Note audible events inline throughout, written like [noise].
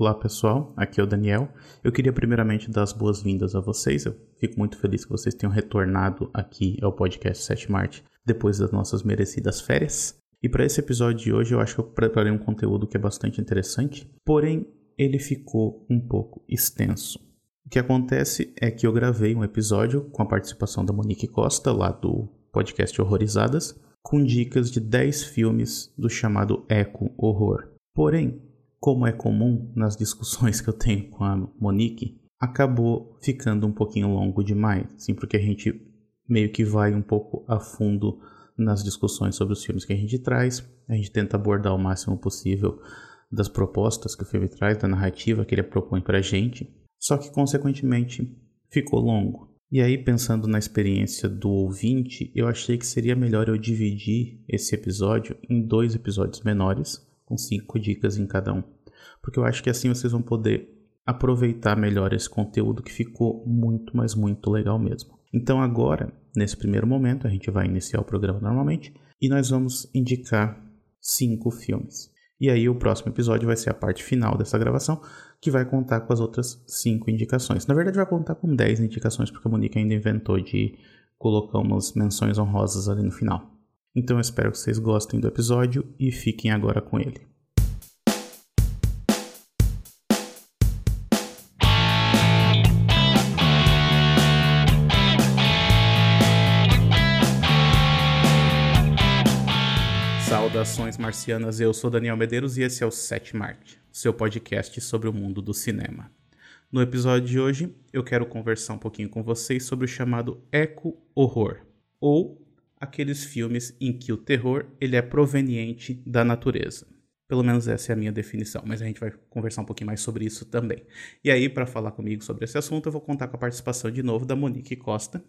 Olá pessoal, aqui é o Daniel. Eu queria primeiramente dar as boas-vindas a vocês. Eu fico muito feliz que vocês tenham retornado aqui ao podcast 7 Marte depois das nossas merecidas férias. E para esse episódio de hoje eu acho que eu preparei um conteúdo que é bastante interessante, porém ele ficou um pouco extenso. O que acontece é que eu gravei um episódio com a participação da Monique Costa, lá do podcast Horrorizadas, com dicas de 10 filmes do chamado Eco Horror. Porém, como é comum nas discussões que eu tenho com a Monique, acabou ficando um pouquinho longo demais, sim, porque a gente meio que vai um pouco a fundo nas discussões sobre os filmes que a gente traz, a gente tenta abordar o máximo possível das propostas que o filme traz, da narrativa que ele propõe para a gente, só que consequentemente ficou longo. E aí, pensando na experiência do ouvinte, eu achei que seria melhor eu dividir esse episódio em dois episódios menores, com cinco dicas em cada um. Porque eu acho que assim vocês vão poder aproveitar melhor esse conteúdo que ficou muito, mas muito legal mesmo. Então agora, nesse primeiro momento, a gente vai iniciar o programa normalmente e nós vamos indicar cinco filmes. E aí o próximo episódio vai ser a parte final dessa gravação, que vai contar com as outras cinco indicações. Na verdade vai contar com dez indicações, porque a Monique ainda inventou de colocar umas menções honrosas ali no final. Então eu espero que vocês gostem do episódio e fiquem agora com ele. Saudações marcianas, eu sou Daniel Medeiros e esse é o 7 Marte, seu podcast sobre o mundo do cinema. No episódio de hoje, eu quero conversar um pouquinho com vocês sobre o chamado eco-horror, ou aqueles filmes em que o terror ele é proveniente da natureza. Pelo menos essa é a minha definição, mas a gente vai conversar um pouquinho mais sobre isso também. E aí, para falar comigo sobre esse assunto, eu vou contar com a participação de novo da Monique Costa,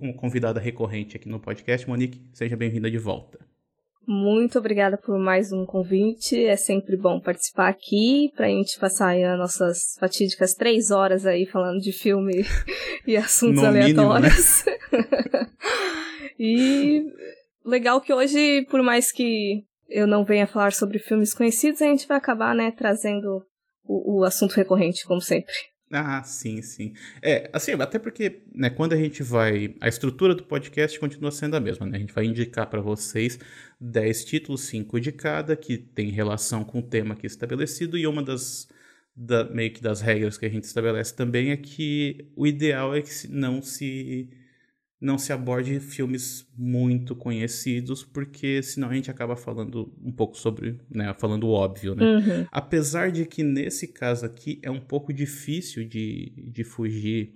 uma convidada recorrente aqui no podcast. Monique, seja bem-vinda de volta. Muito obrigada por mais um convite. É sempre bom participar aqui para a gente passar aí as nossas fatídicas três horas aí falando de filme [laughs] e assuntos no aleatórios. Mínimo, né? [laughs] E legal que hoje, por mais que eu não venha falar sobre filmes conhecidos, a gente vai acabar, né, trazendo o, o assunto recorrente, como sempre. Ah, sim, sim. É, assim, até porque, né, quando a gente vai. A estrutura do podcast continua sendo a mesma, né? A gente vai indicar para vocês 10 títulos, 5 de cada, que tem relação com o tema aqui estabelecido, e uma das. Da, meio que das regras que a gente estabelece também é que o ideal é que não se não se aborde filmes muito conhecidos, porque senão a gente acaba falando um pouco sobre, né, falando o óbvio, né? Uhum. Apesar de que nesse caso aqui é um pouco difícil de, de fugir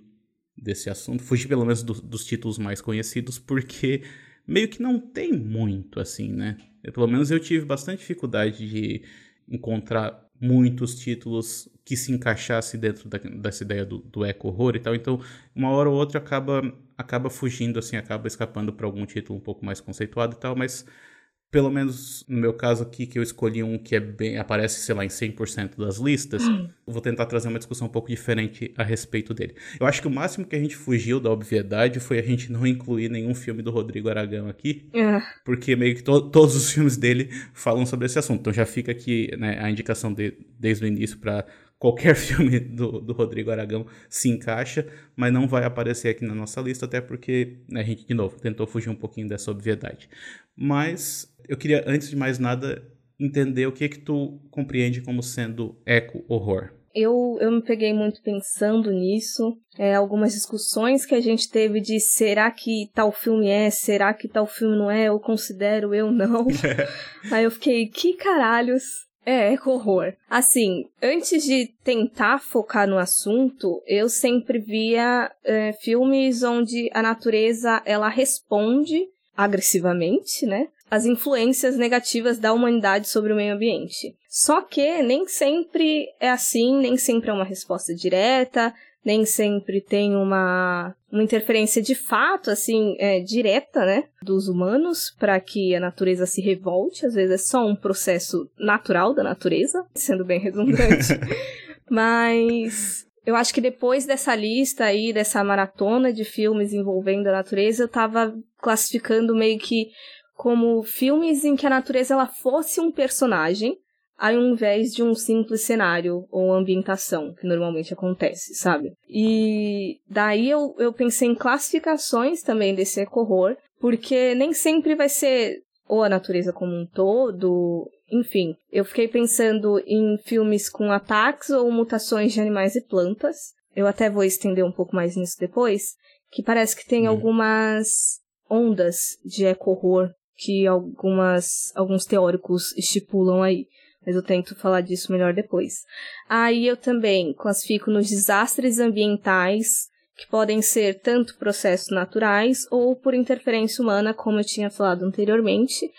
desse assunto, fugir pelo menos do, dos títulos mais conhecidos, porque meio que não tem muito, assim, né? Eu, pelo menos eu tive bastante dificuldade de encontrar muitos títulos que se encaixasse dentro da, dessa ideia do, do eco-horror e tal, então uma hora ou outra acaba acaba fugindo, assim, acaba escapando para algum título um pouco mais conceituado e tal, mas pelo menos no meu caso aqui, que eu escolhi um que é bem, aparece, sei lá, em 100% das listas, hum. vou tentar trazer uma discussão um pouco diferente a respeito dele. Eu acho que o máximo que a gente fugiu da obviedade foi a gente não incluir nenhum filme do Rodrigo Aragão aqui, é. porque meio que to todos os filmes dele falam sobre esse assunto. Então já fica aqui né, a indicação de, desde o início para qualquer [laughs] filme do, do Rodrigo Aragão se encaixa, mas não vai aparecer aqui na nossa lista, até porque né, a gente, de novo, tentou fugir um pouquinho dessa obviedade. Mas eu queria, antes de mais nada, entender o que é que tu compreende como sendo eco-horror. Eu, eu me peguei muito pensando nisso. É, algumas discussões que a gente teve de será que tal filme é, será que tal filme não é, eu considero, eu não. [laughs] Aí eu fiquei, que caralhos é, é horror. Assim, antes de tentar focar no assunto, eu sempre via é, filmes onde a natureza ela responde agressivamente, né? As influências negativas da humanidade sobre o meio ambiente. Só que nem sempre é assim, nem sempre é uma resposta direta, nem sempre tem uma, uma interferência de fato, assim, é, direta, né, dos humanos para que a natureza se revolte. Às vezes é só um processo natural da natureza, sendo bem redundante. [laughs] Mas eu acho que depois dessa lista aí, dessa maratona de filmes envolvendo a natureza, eu tava classificando meio que como filmes em que a natureza ela fosse um personagem ao invés de um simples cenário ou ambientação, que normalmente acontece, sabe? E daí eu, eu pensei em classificações também desse eco-horror, porque nem sempre vai ser ou a natureza como um todo, enfim. Eu fiquei pensando em filmes com ataques ou mutações de animais e plantas. Eu até vou estender um pouco mais nisso depois, que parece que tem hum. algumas ondas de eco-horror que algumas, alguns teóricos estipulam aí mas eu tento falar disso melhor depois. Aí eu também classifico nos desastres ambientais, que podem ser tanto processos naturais ou por interferência humana, como eu tinha falado anteriormente.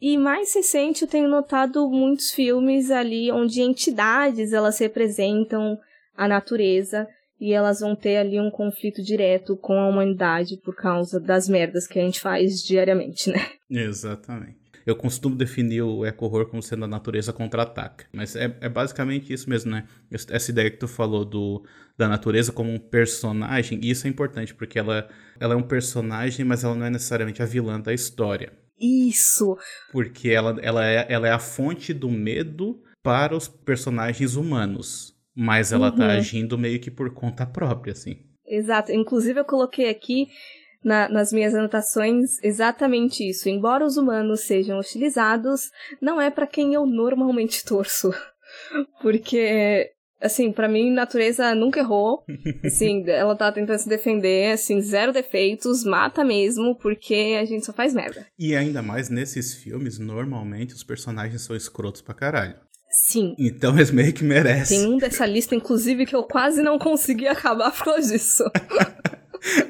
E mais recente eu tenho notado muitos filmes ali onde entidades elas representam a natureza e elas vão ter ali um conflito direto com a humanidade por causa das merdas que a gente faz diariamente, né? Exatamente. Eu costumo definir o eco-horror como sendo a natureza contra-ataca. Mas é, é, basicamente isso mesmo, né? Essa ideia que tu falou do, da natureza como um personagem, e isso é importante, porque ela, ela é um personagem, mas ela não é necessariamente a vilã da história. Isso! Porque ela, ela, é, ela é a fonte do medo para os personagens humanos. Mas ela tá uhum. tá agindo meio que por conta própria, assim. Exato. Inclusive, eu coloquei aqui na, nas minhas anotações exatamente isso. Embora os humanos sejam hostilizados, não é para quem eu normalmente torço. [laughs] Porque, assim, para mim, natureza nunca errou. [laughs] Assim, ela tá tentando se defender, assim, zero defeitos, mata mesmo, porque a gente só faz merda. E ainda mais nesses filmes, normalmente os personagens são escrotos pra caralho. Sim. Então eles meio que merecem. Tem um dessa lista, inclusive, que eu quase não consegui [laughs] acabar por causa disso.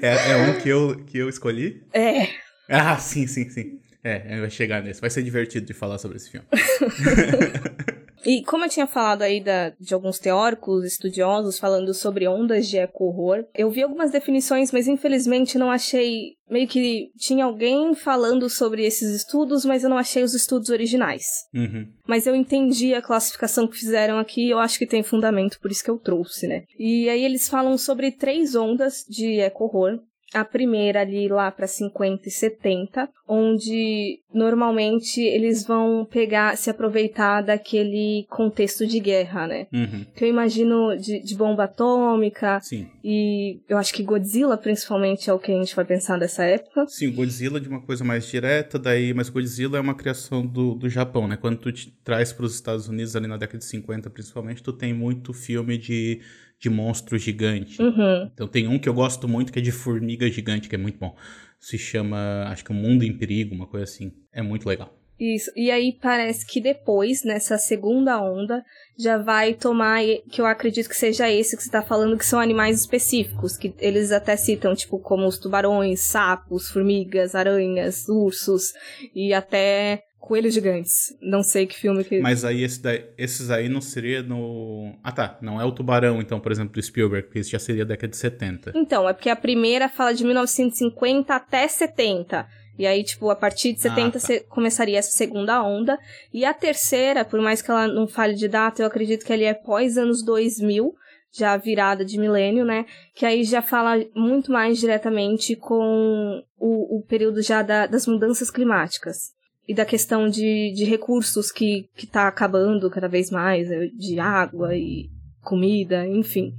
É, é um que eu, que eu escolhi? É. Ah, sim, sim, sim. É, vai chegar nesse. Vai ser divertido de falar sobre esse filme. [laughs] e como eu tinha falado aí da, de alguns teóricos, estudiosos, falando sobre ondas de eco-horror, eu vi algumas definições, mas infelizmente não achei. Meio que tinha alguém falando sobre esses estudos, mas eu não achei os estudos originais. Uhum. Mas eu entendi a classificação que fizeram aqui, eu acho que tem fundamento, por isso que eu trouxe, né? E aí eles falam sobre três ondas de eco-horror a primeira ali lá para 50 e 70, onde normalmente eles vão pegar, se aproveitar daquele contexto de guerra, né? Uhum. Que eu imagino de, de, bomba atômica. Sim. E eu acho que Godzilla, principalmente, é o que a gente vai pensar dessa época. Sim, Godzilla de uma coisa mais direta, daí, mas Godzilla é uma criação do, do Japão, né? Quando tu te traz para os Estados Unidos ali na década de 50, principalmente, tu tem muito filme de de monstro gigante. Uhum. Então tem um que eu gosto muito que é de formiga gigante, que é muito bom. Se chama, acho que O Mundo em Perigo, uma coisa assim. É muito legal. Isso. E aí parece que depois, nessa segunda onda, já vai tomar, que eu acredito que seja esse que você está falando, que são animais específicos, que eles até citam, tipo, como os tubarões, sapos, formigas, aranhas, ursos, e até Coelhos Gigantes. Não sei que filme que. Mas aí esse daí, esses aí não seria no. Ah tá, não é o Tubarão, então, por exemplo, do Spielberg, porque esse já seria década de 70. Então, é porque a primeira fala de 1950 até 70. E aí, tipo, a partir de 70 ah, tá. começaria essa segunda onda. E a terceira, por mais que ela não fale de data, eu acredito que ali é pós anos 2000, já virada de milênio, né? Que aí já fala muito mais diretamente com o, o período já da, das mudanças climáticas e da questão de, de recursos que, que tá acabando cada vez mais, né, de água e comida, enfim,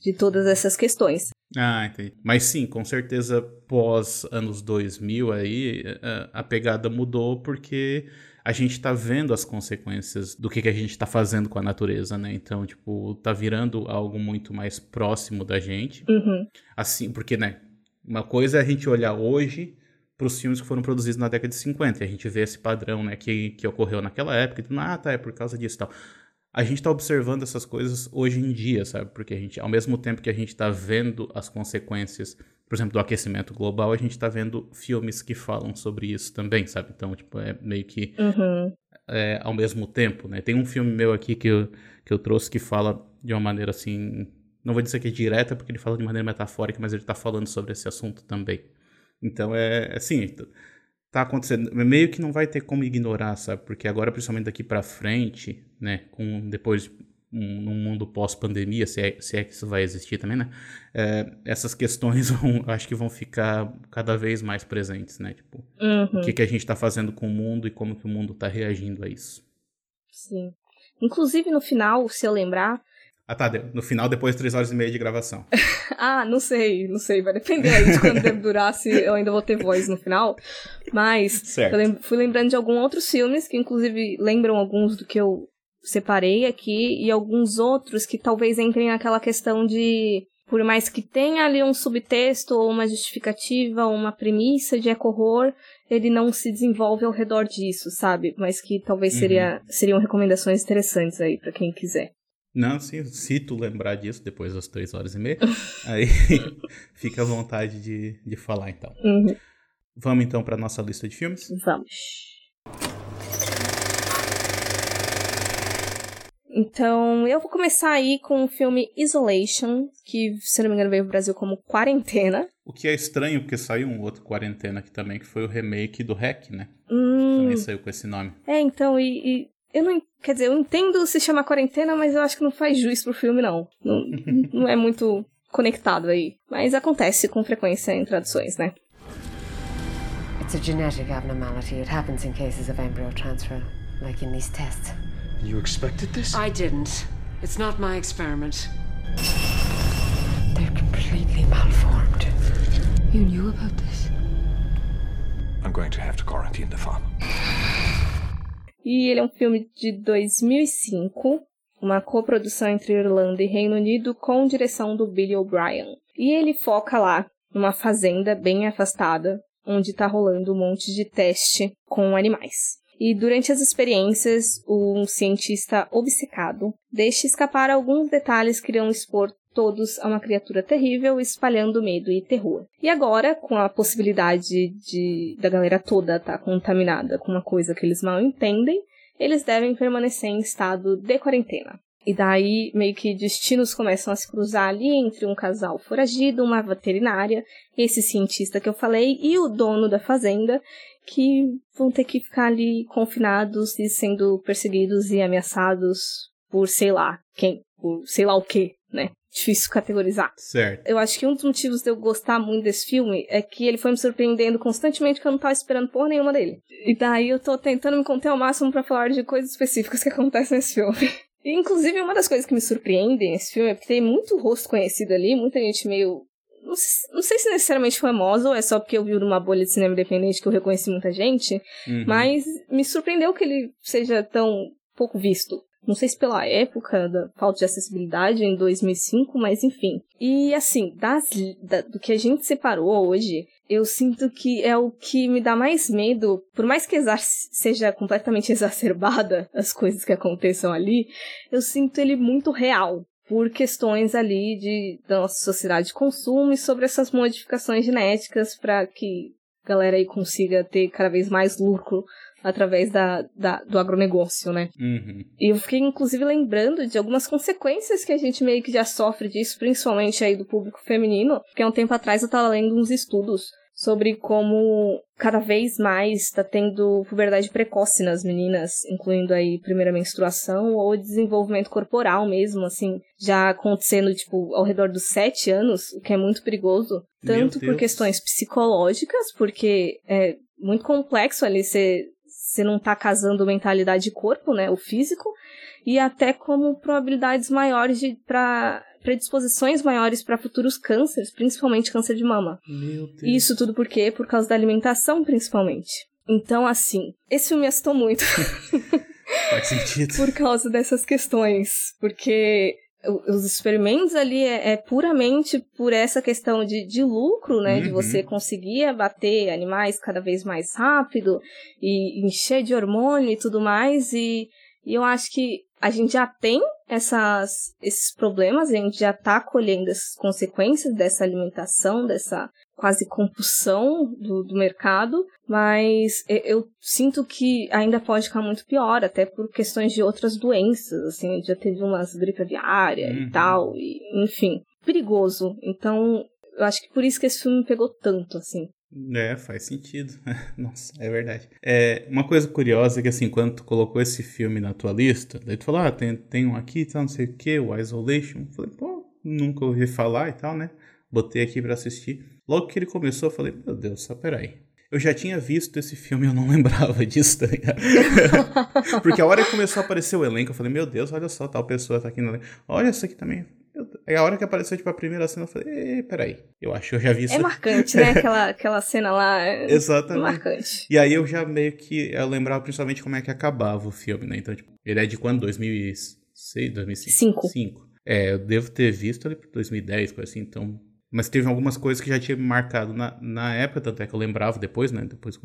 de todas essas questões. Ah, entendi. Mas sim, com certeza pós anos 2000 aí, a pegada mudou porque a gente tá vendo as consequências do que, que a gente tá fazendo com a natureza, né? Então, tipo, tá virando algo muito mais próximo da gente. Uhum. Assim, porque, né, uma coisa é a gente olhar hoje para os filmes que foram produzidos na década de 50. E a gente vê esse padrão né, que, que ocorreu naquela época. E, ah, tá, é por causa disso e tal. A gente está observando essas coisas hoje em dia, sabe? Porque a gente, ao mesmo tempo que a gente está vendo as consequências, por exemplo, do aquecimento global, a gente está vendo filmes que falam sobre isso também, sabe? Então, tipo, é meio que uhum. é, ao mesmo tempo, né? Tem um filme meu aqui que eu, que eu trouxe que fala de uma maneira assim. Não vou dizer que é direta, porque ele fala de maneira metafórica, mas ele está falando sobre esse assunto também. Então é assim, tá acontecendo, meio que não vai ter como ignorar, sabe? Porque agora, principalmente daqui para frente, né, com depois um, num mundo pós-pandemia, se é, se é que isso vai existir também, né? É, essas questões [laughs] vão, acho que vão ficar cada vez mais presentes, né? Tipo, uhum. o que, que a gente está fazendo com o mundo e como que o mundo está reagindo a isso. Sim. Inclusive no final, se eu lembrar. Ah, tá. No final, depois de três horas e meia de gravação. [laughs] ah, não sei, não sei. Vai depender aí de quando deve [laughs] durar, se eu ainda vou ter voz no final. Mas eu fui lembrando de alguns outros filmes, que inclusive lembram alguns do que eu separei aqui, e alguns outros que talvez entrem naquela questão de por mais que tenha ali um subtexto ou uma justificativa, ou uma premissa de eco-horror, ele não se desenvolve ao redor disso, sabe? Mas que talvez seria, uhum. seriam recomendações interessantes aí para quem quiser. Não, sim, se tu lembrar disso depois das três horas e meia, [laughs] aí fica à vontade de, de falar então. Uhum. Vamos então para nossa lista de filmes? Vamos. Então, eu vou começar aí com o filme Isolation, que, se não me engano, veio pro Brasil como Quarentena. O que é estranho, porque saiu um outro Quarentena aqui também, que foi o remake do Hack, né? Hum. Também saiu com esse nome. É, então, e, e, eu não. Quer dizer, eu entendo se chama Quarentena, mas eu acho que não faz juiz pro filme, não. Não, [laughs] não é muito conectado aí. Mas acontece com frequência em traduções, né? It's a genetic abnormality. It happens in cases of embryo transfer, like in these tests. You expected this? I didn't. It's not my experiment. They're completely malformed. You knew about this? I'm going to have to quarantine the farm. E ele é um filme de 2005, uma coprodução entre Irlanda e Reino Unido com direção do Billy O'Brien. E ele foca lá numa fazenda bem afastada, onde está rolando um monte de teste com animais. E durante as experiências, um cientista obcecado deixa escapar alguns detalhes que irão expor todos a uma criatura terrível, espalhando medo e terror. E agora, com a possibilidade de da galera toda estar tá contaminada com uma coisa que eles mal entendem, eles devem permanecer em estado de quarentena. E daí, meio que destinos começam a se cruzar ali entre um casal foragido, uma veterinária, esse cientista que eu falei e o dono da fazenda, que vão ter que ficar ali confinados e sendo perseguidos e ameaçados por sei lá quem, por sei lá o que, né? Difícil categorizar. Certo. Eu acho que um dos motivos de eu gostar muito desse filme é que ele foi me surpreendendo constantemente que eu não tava esperando por nenhuma dele. E daí eu tô tentando me conter ao máximo para falar de coisas específicas que acontecem nesse filme. [laughs] E, inclusive, uma das coisas que me surpreendem nesse filme é porque tem muito rosto conhecido ali, muita gente meio não sei, não sei, se necessariamente famosa ou é só porque eu vi numa bolha de cinema independente que eu reconheci muita gente, uhum. mas me surpreendeu que ele seja tão pouco visto. Não sei se pela época da falta de acessibilidade em 2005, mas enfim. E assim, das, da, do que a gente separou hoje, eu sinto que é o que me dá mais medo, por mais que seja completamente [laughs] exacerbada as coisas que aconteçam ali, eu sinto ele muito real por questões ali de, da nossa sociedade de consumo e sobre essas modificações genéticas para que a galera aí consiga ter cada vez mais lucro através da, da, do agronegócio, né? Uhum. E eu fiquei, inclusive, lembrando de algumas consequências que a gente meio que já sofre disso, principalmente aí do público feminino, porque há um tempo atrás eu tava lendo uns estudos sobre como cada vez mais está tendo puberdade precoce nas meninas, incluindo aí primeira menstruação ou desenvolvimento corporal mesmo, assim, já acontecendo, tipo, ao redor dos sete anos, o que é muito perigoso, tanto por questões psicológicas, porque é muito complexo ali você você não tá casando mentalidade e corpo, né, o físico, e até como probabilidades maiores de para predisposições maiores para futuros cânceres, principalmente câncer de mama. Meu Deus. Isso tudo por quê? Por causa da alimentação, principalmente. Então, assim, esse filme me assustou muito. [laughs] Faz sentido. por causa dessas questões. Porque os experimentos ali é, é, puramente por essa questão de, de lucro, né? Uhum. De você conseguir abater animais cada vez mais rápido e encher de hormônio e tudo mais. E, e eu acho que a gente já tem essas, esses problemas, a gente já está colhendo as consequências dessa alimentação, dessa quase compulsão do, do mercado, mas eu, eu, sinto que ainda pode ficar muito pior, até por questões de outras doenças, assim, já teve umas gripe aviária uhum. e tal, e, enfim, perigoso. Então, eu acho que por isso que esse filme me pegou tanto, assim. É, faz sentido. [laughs] Nossa, é verdade. É, uma coisa curiosa é que, assim, quando tu colocou esse filme na tua lista, daí tu falou, ah, tem, tem um aqui, tal, não sei o que, o Isolation. Eu falei, pô, nunca ouvi falar e tal, né? Botei aqui para assistir. Logo que ele começou, eu falei, meu Deus, só peraí. eu já tinha visto esse filme eu não [laughs] lembrava disso, tá ligado? [laughs] Porque a hora que começou a aparecer o elenco, eu falei, meu Deus, olha só, tal pessoa tá aqui no Olha isso aqui também. Aí a hora que apareceu, tipo, a primeira cena, eu falei, peraí, eu acho que eu já vi isso. É marcante, né? [laughs] Aquela, aquela cena lá. É Exatamente. Marcante. E aí eu já meio que, eu lembrava principalmente como é que acabava o filme, né? Então, tipo, ele é de quando? 2006, 2005? 5. 5. É, eu devo ter visto ali por 2010, coisa assim, então mas teve algumas coisas que já tinha me marcado na, na época, tanto é que eu lembrava depois, né? Depois,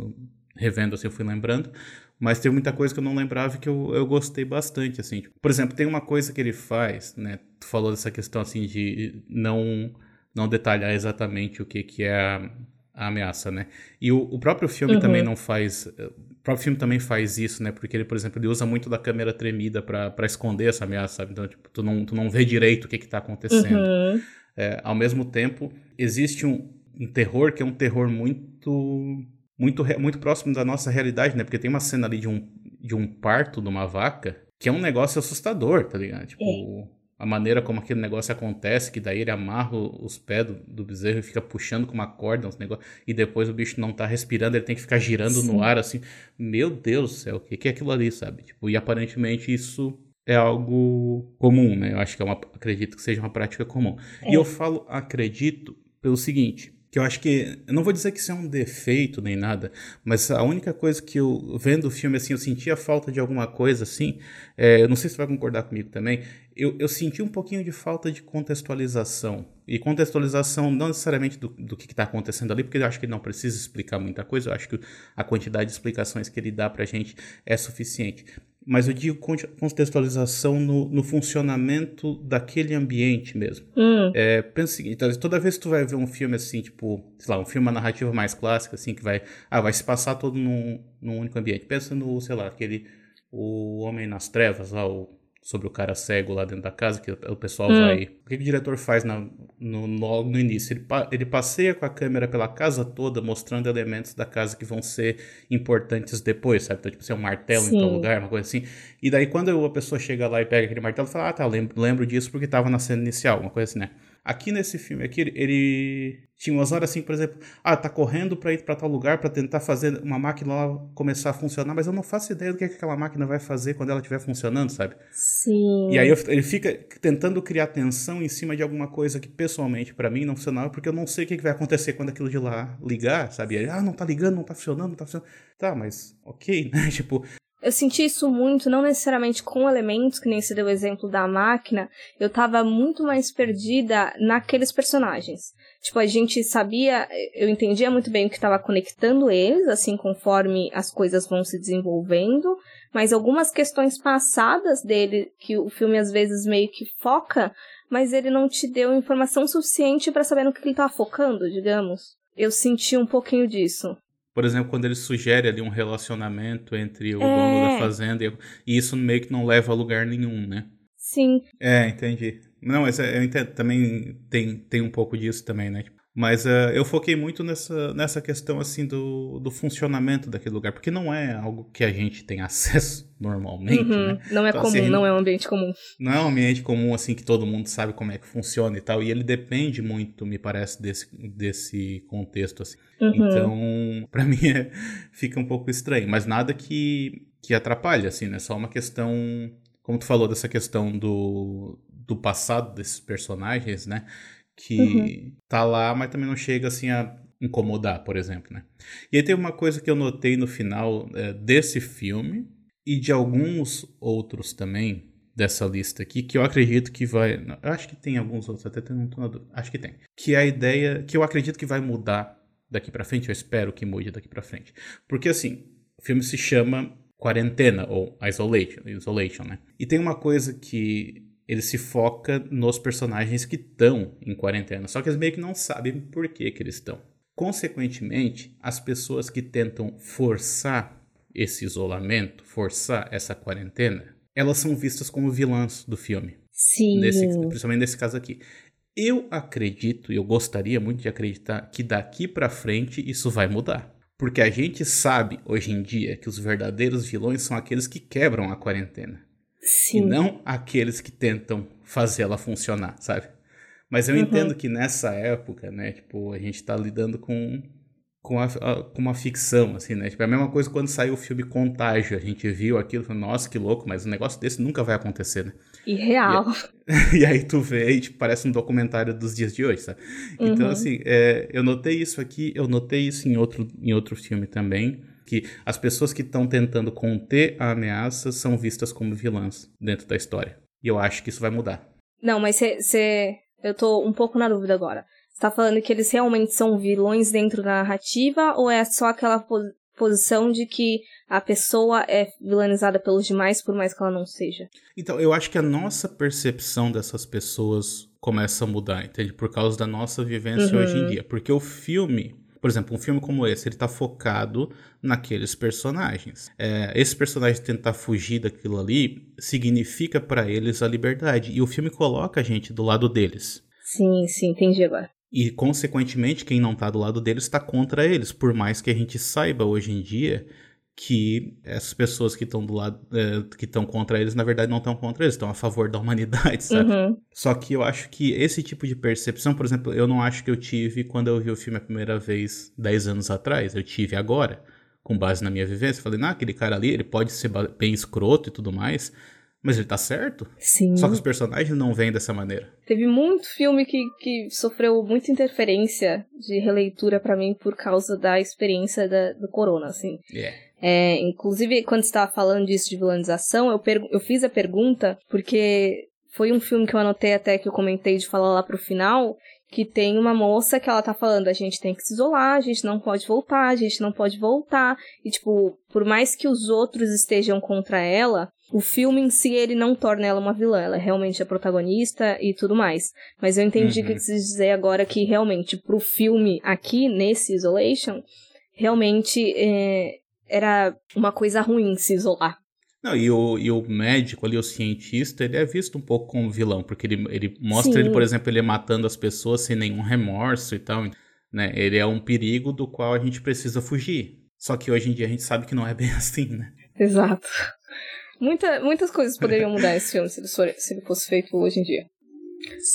revendo assim, eu fui lembrando. Mas teve muita coisa que eu não lembrava e que eu, eu gostei bastante, assim. Tipo, por exemplo, tem uma coisa que ele faz, né? Tu falou dessa questão, assim, de não, não detalhar exatamente o que, que é a, a ameaça, né? E o, o próprio filme uhum. também não faz... O próprio filme também faz isso, né? Porque ele, por exemplo, ele usa muito da câmera tremida para esconder essa ameaça, sabe? Então, tipo, tu não, tu não vê direito o que que tá acontecendo. Uhum. É, ao mesmo tempo, existe um, um, terror que é um terror muito, muito, muito próximo da nossa realidade, né? Porque tem uma cena ali de um, de um parto de uma vaca que é um negócio assustador, tá ligado? Tipo, é. a maneira como aquele negócio acontece, que daí ele amarra os pés do, do bezerro e fica puxando com uma corda, uns negócios, e depois o bicho não tá respirando, ele tem que ficar girando Sim. no ar, assim. Meu Deus do céu, o que, que é aquilo ali, sabe? Tipo, e aparentemente isso é algo comum, né? Eu acho que é uma, acredito que seja uma prática comum. É. E eu falo acredito pelo seguinte, que eu acho que, eu não vou dizer que isso é um defeito nem nada, mas a única coisa que eu, vendo o filme, assim, eu sentia falta de alguma coisa, assim, é, eu não sei se você vai concordar comigo também, eu, eu senti um pouquinho de falta de contextualização, e contextualização não necessariamente do, do que está acontecendo ali, porque eu acho que ele não precisa explicar muita coisa, eu acho que a quantidade de explicações que ele dá pra gente é suficiente, mas eu digo contextualização no, no funcionamento daquele ambiente mesmo. Hum. É, pensa o seguinte, toda vez que tu vai ver um filme assim, tipo, sei lá, um filme, uma narrativa mais clássica, assim, que vai, ah, vai se passar todo num, num único ambiente. Pensa no, sei lá, aquele, o Homem nas Trevas, lá, o sobre o cara cego lá dentro da casa, que o pessoal hum. vai. O que, o diretor faz na, no, logo no início? Ele, ele passeia com a câmera pela casa toda, mostrando elementos da casa que vão ser importantes depois, sabe? Então, tipo, se é um martelo Sim. em tal lugar, uma coisa assim. E daí, quando a pessoa chega lá e pega aquele martelo, fala, ah, tá, lembro, lembro disso porque tava na cena inicial, uma coisa assim, né? Aqui nesse filme aqui, ele tinha umas horas assim, por exemplo, ah, tá correndo para ir para tal lugar para tentar fazer uma máquina lá começar a funcionar, mas eu não faço ideia do que, é que aquela máquina vai fazer quando ela estiver funcionando, sabe? Sim. E aí eu, ele fica tentando criar tensão em cima de alguma coisa que pessoalmente para mim não funcionava, porque eu não sei o que, que vai acontecer quando aquilo de lá ligar, sabe? Aí, ah, não tá ligando, não tá funcionando, não tá funcionando. Tá, mas ok, [laughs] né? tipo, eu senti isso muito, não necessariamente com elementos, que nem se deu o exemplo da máquina, eu tava muito mais perdida naqueles personagens. Tipo, a gente sabia, eu entendia muito bem o que estava conectando eles, assim, conforme as coisas vão se desenvolvendo, mas algumas questões passadas dele, que o filme às vezes meio que foca, mas ele não te deu informação suficiente para saber no que ele tava focando, digamos. Eu senti um pouquinho disso. Por exemplo, quando ele sugere ali um relacionamento entre o é... dono da fazenda e, e isso meio que não leva a lugar nenhum, né? Sim. É, entendi. Não, mas é, eu entendo, também tem, tem um pouco disso também, né? Mas uh, eu foquei muito nessa, nessa questão assim do, do funcionamento daquele lugar, porque não é algo que a gente tem [laughs] acesso normalmente, uhum, né? Não é então, comum, assim, não é um ambiente comum. Não é um ambiente comum assim que todo mundo sabe como é que funciona e tal, e ele depende muito, me parece, desse, desse contexto assim. Uhum. Então, para [laughs] mim é, fica um pouco estranho, mas nada que que atrapalhe assim, né? Só uma questão, como tu falou dessa questão do do passado desses personagens, né? Que uhum. tá lá, mas também não chega assim a incomodar, por exemplo, né? E aí tem uma coisa que eu notei no final é, desse filme e de alguns outros também dessa lista aqui, que eu acredito que vai, eu acho que tem alguns outros, até tem um acho que tem, que é a ideia que eu acredito que vai mudar daqui para frente, eu espero que mude daqui para frente. Porque assim, o filme se chama Quarentena ou Isolation, Isolation, né? E tem uma coisa que ele se foca nos personagens que estão em quarentena, só que eles meio que não sabem por que, que eles estão. Consequentemente, as pessoas que tentam forçar esse isolamento, forçar essa quarentena, elas são vistas como vilãs do filme. Sim. Nesse, principalmente nesse caso aqui. Eu acredito, e eu gostaria muito de acreditar, que daqui para frente isso vai mudar. Porque a gente sabe hoje em dia que os verdadeiros vilões são aqueles que quebram a quarentena. Sim. E não aqueles que tentam fazer ela funcionar, sabe? Mas eu uhum. entendo que nessa época, né, tipo, a gente tá lidando com, com, a, a, com uma ficção, assim, né? Tipo, é a mesma coisa quando saiu o filme Contágio. A gente viu aquilo e falou, nossa, que louco, mas um negócio desse nunca vai acontecer, né? Irreal. E, [laughs] e aí tu vê e tipo, parece um documentário dos dias de hoje, sabe? Então, uhum. assim, é, eu notei isso aqui, eu notei isso em outro, em outro filme também, que as pessoas que estão tentando conter a ameaça são vistas como vilãs dentro da história. E eu acho que isso vai mudar. Não, mas você... Eu tô um pouco na dúvida agora. Você tá falando que eles realmente são vilões dentro da narrativa ou é só aquela posição de que a pessoa é vilanizada pelos demais por mais que ela não seja? Então, eu acho que a nossa percepção dessas pessoas começa a mudar, entende? Por causa da nossa vivência uhum. hoje em dia. Porque o filme, por exemplo, um filme como esse, ele tá focado naqueles personagens. É, esse personagem tentar fugir daquilo ali significa para eles a liberdade. E o filme coloca a gente do lado deles. Sim, sim, entendi agora. E, consequentemente, quem não está do lado deles está contra eles, por mais que a gente saiba hoje em dia que essas pessoas que estão do lado, é, que estão contra eles, na verdade não estão contra eles, estão a favor da humanidade, [laughs] sabe? Uhum. Só que eu acho que esse tipo de percepção, por exemplo, eu não acho que eu tive quando eu vi o filme a primeira vez 10 anos atrás, eu tive agora, com base na minha vivência. Falei, não, aquele cara ali, ele pode ser bem escroto e tudo mais, mas ele tá certo? Sim. Só que os personagens não vêm dessa maneira. Teve muito filme que, que sofreu muita interferência de releitura para mim por causa da experiência da, do Corona, assim. Yeah. É, inclusive, quando você estava falando disso de vilanização, eu, eu fiz a pergunta porque foi um filme que eu anotei até que eu comentei de falar lá pro final, que tem uma moça que ela tá falando, a gente tem que se isolar, a gente não pode voltar, a gente não pode voltar. E, tipo, por mais que os outros estejam contra ela, o filme em si, ele não torna ela uma vilã, ela é realmente a protagonista e tudo mais. Mas eu entendi uhum. que quis dizer agora que realmente pro filme aqui, nesse Isolation, realmente é, era uma coisa ruim se isolar. Não, e o, e o médico ali, o cientista, ele é visto um pouco como vilão, porque ele, ele mostra Sim. ele, por exemplo, ele matando as pessoas sem nenhum remorso e tal, né? Ele é um perigo do qual a gente precisa fugir. Só que hoje em dia a gente sabe que não é bem [laughs] assim, né? Exato. Muita, muitas coisas poderiam mudar esse filme se ele, for, se ele fosse feito hoje em dia.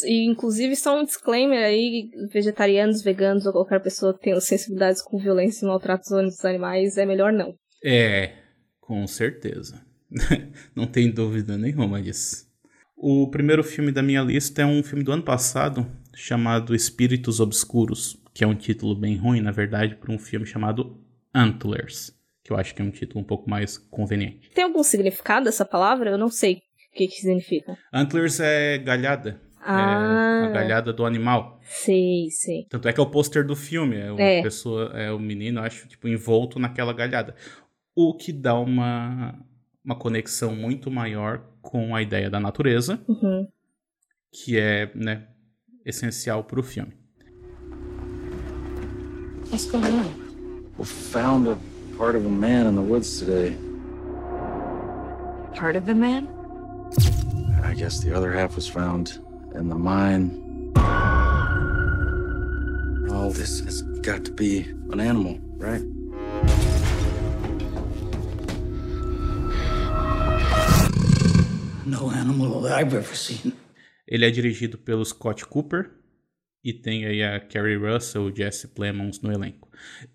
E, inclusive, só um disclaimer aí: vegetarianos, veganos ou qualquer pessoa que tenha sensibilidades com violência e maltratos dos animais, é melhor não. É, com certeza. [laughs] não tem dúvida nenhuma disso. O primeiro filme da minha lista é um filme do ano passado chamado Espíritos Obscuros, que é um título bem ruim, na verdade, para um filme chamado Antlers que eu acho que é um título um pouco mais conveniente. Tem algum significado essa palavra? Eu não sei o que, que significa. Antlers é galhada. Ah. É a galhada do animal. Sei, sei. Tanto é que é o pôster do filme. É uma é. pessoa, é o menino, acho, tipo, envolto naquela galhada. O que dá uma, uma conexão muito maior com a ideia da natureza, uhum. que é, né, essencial para o filme. What's going on? We found a part of a man in the woods today. Part of the man? I guess the other half was found in the mine. All this has got to be an animal, right? No animal that I've ever seen. Ele é dirigido pelo Scott Cooper, e tem aí a Carrie Russell e Jesse Plemons no elenco.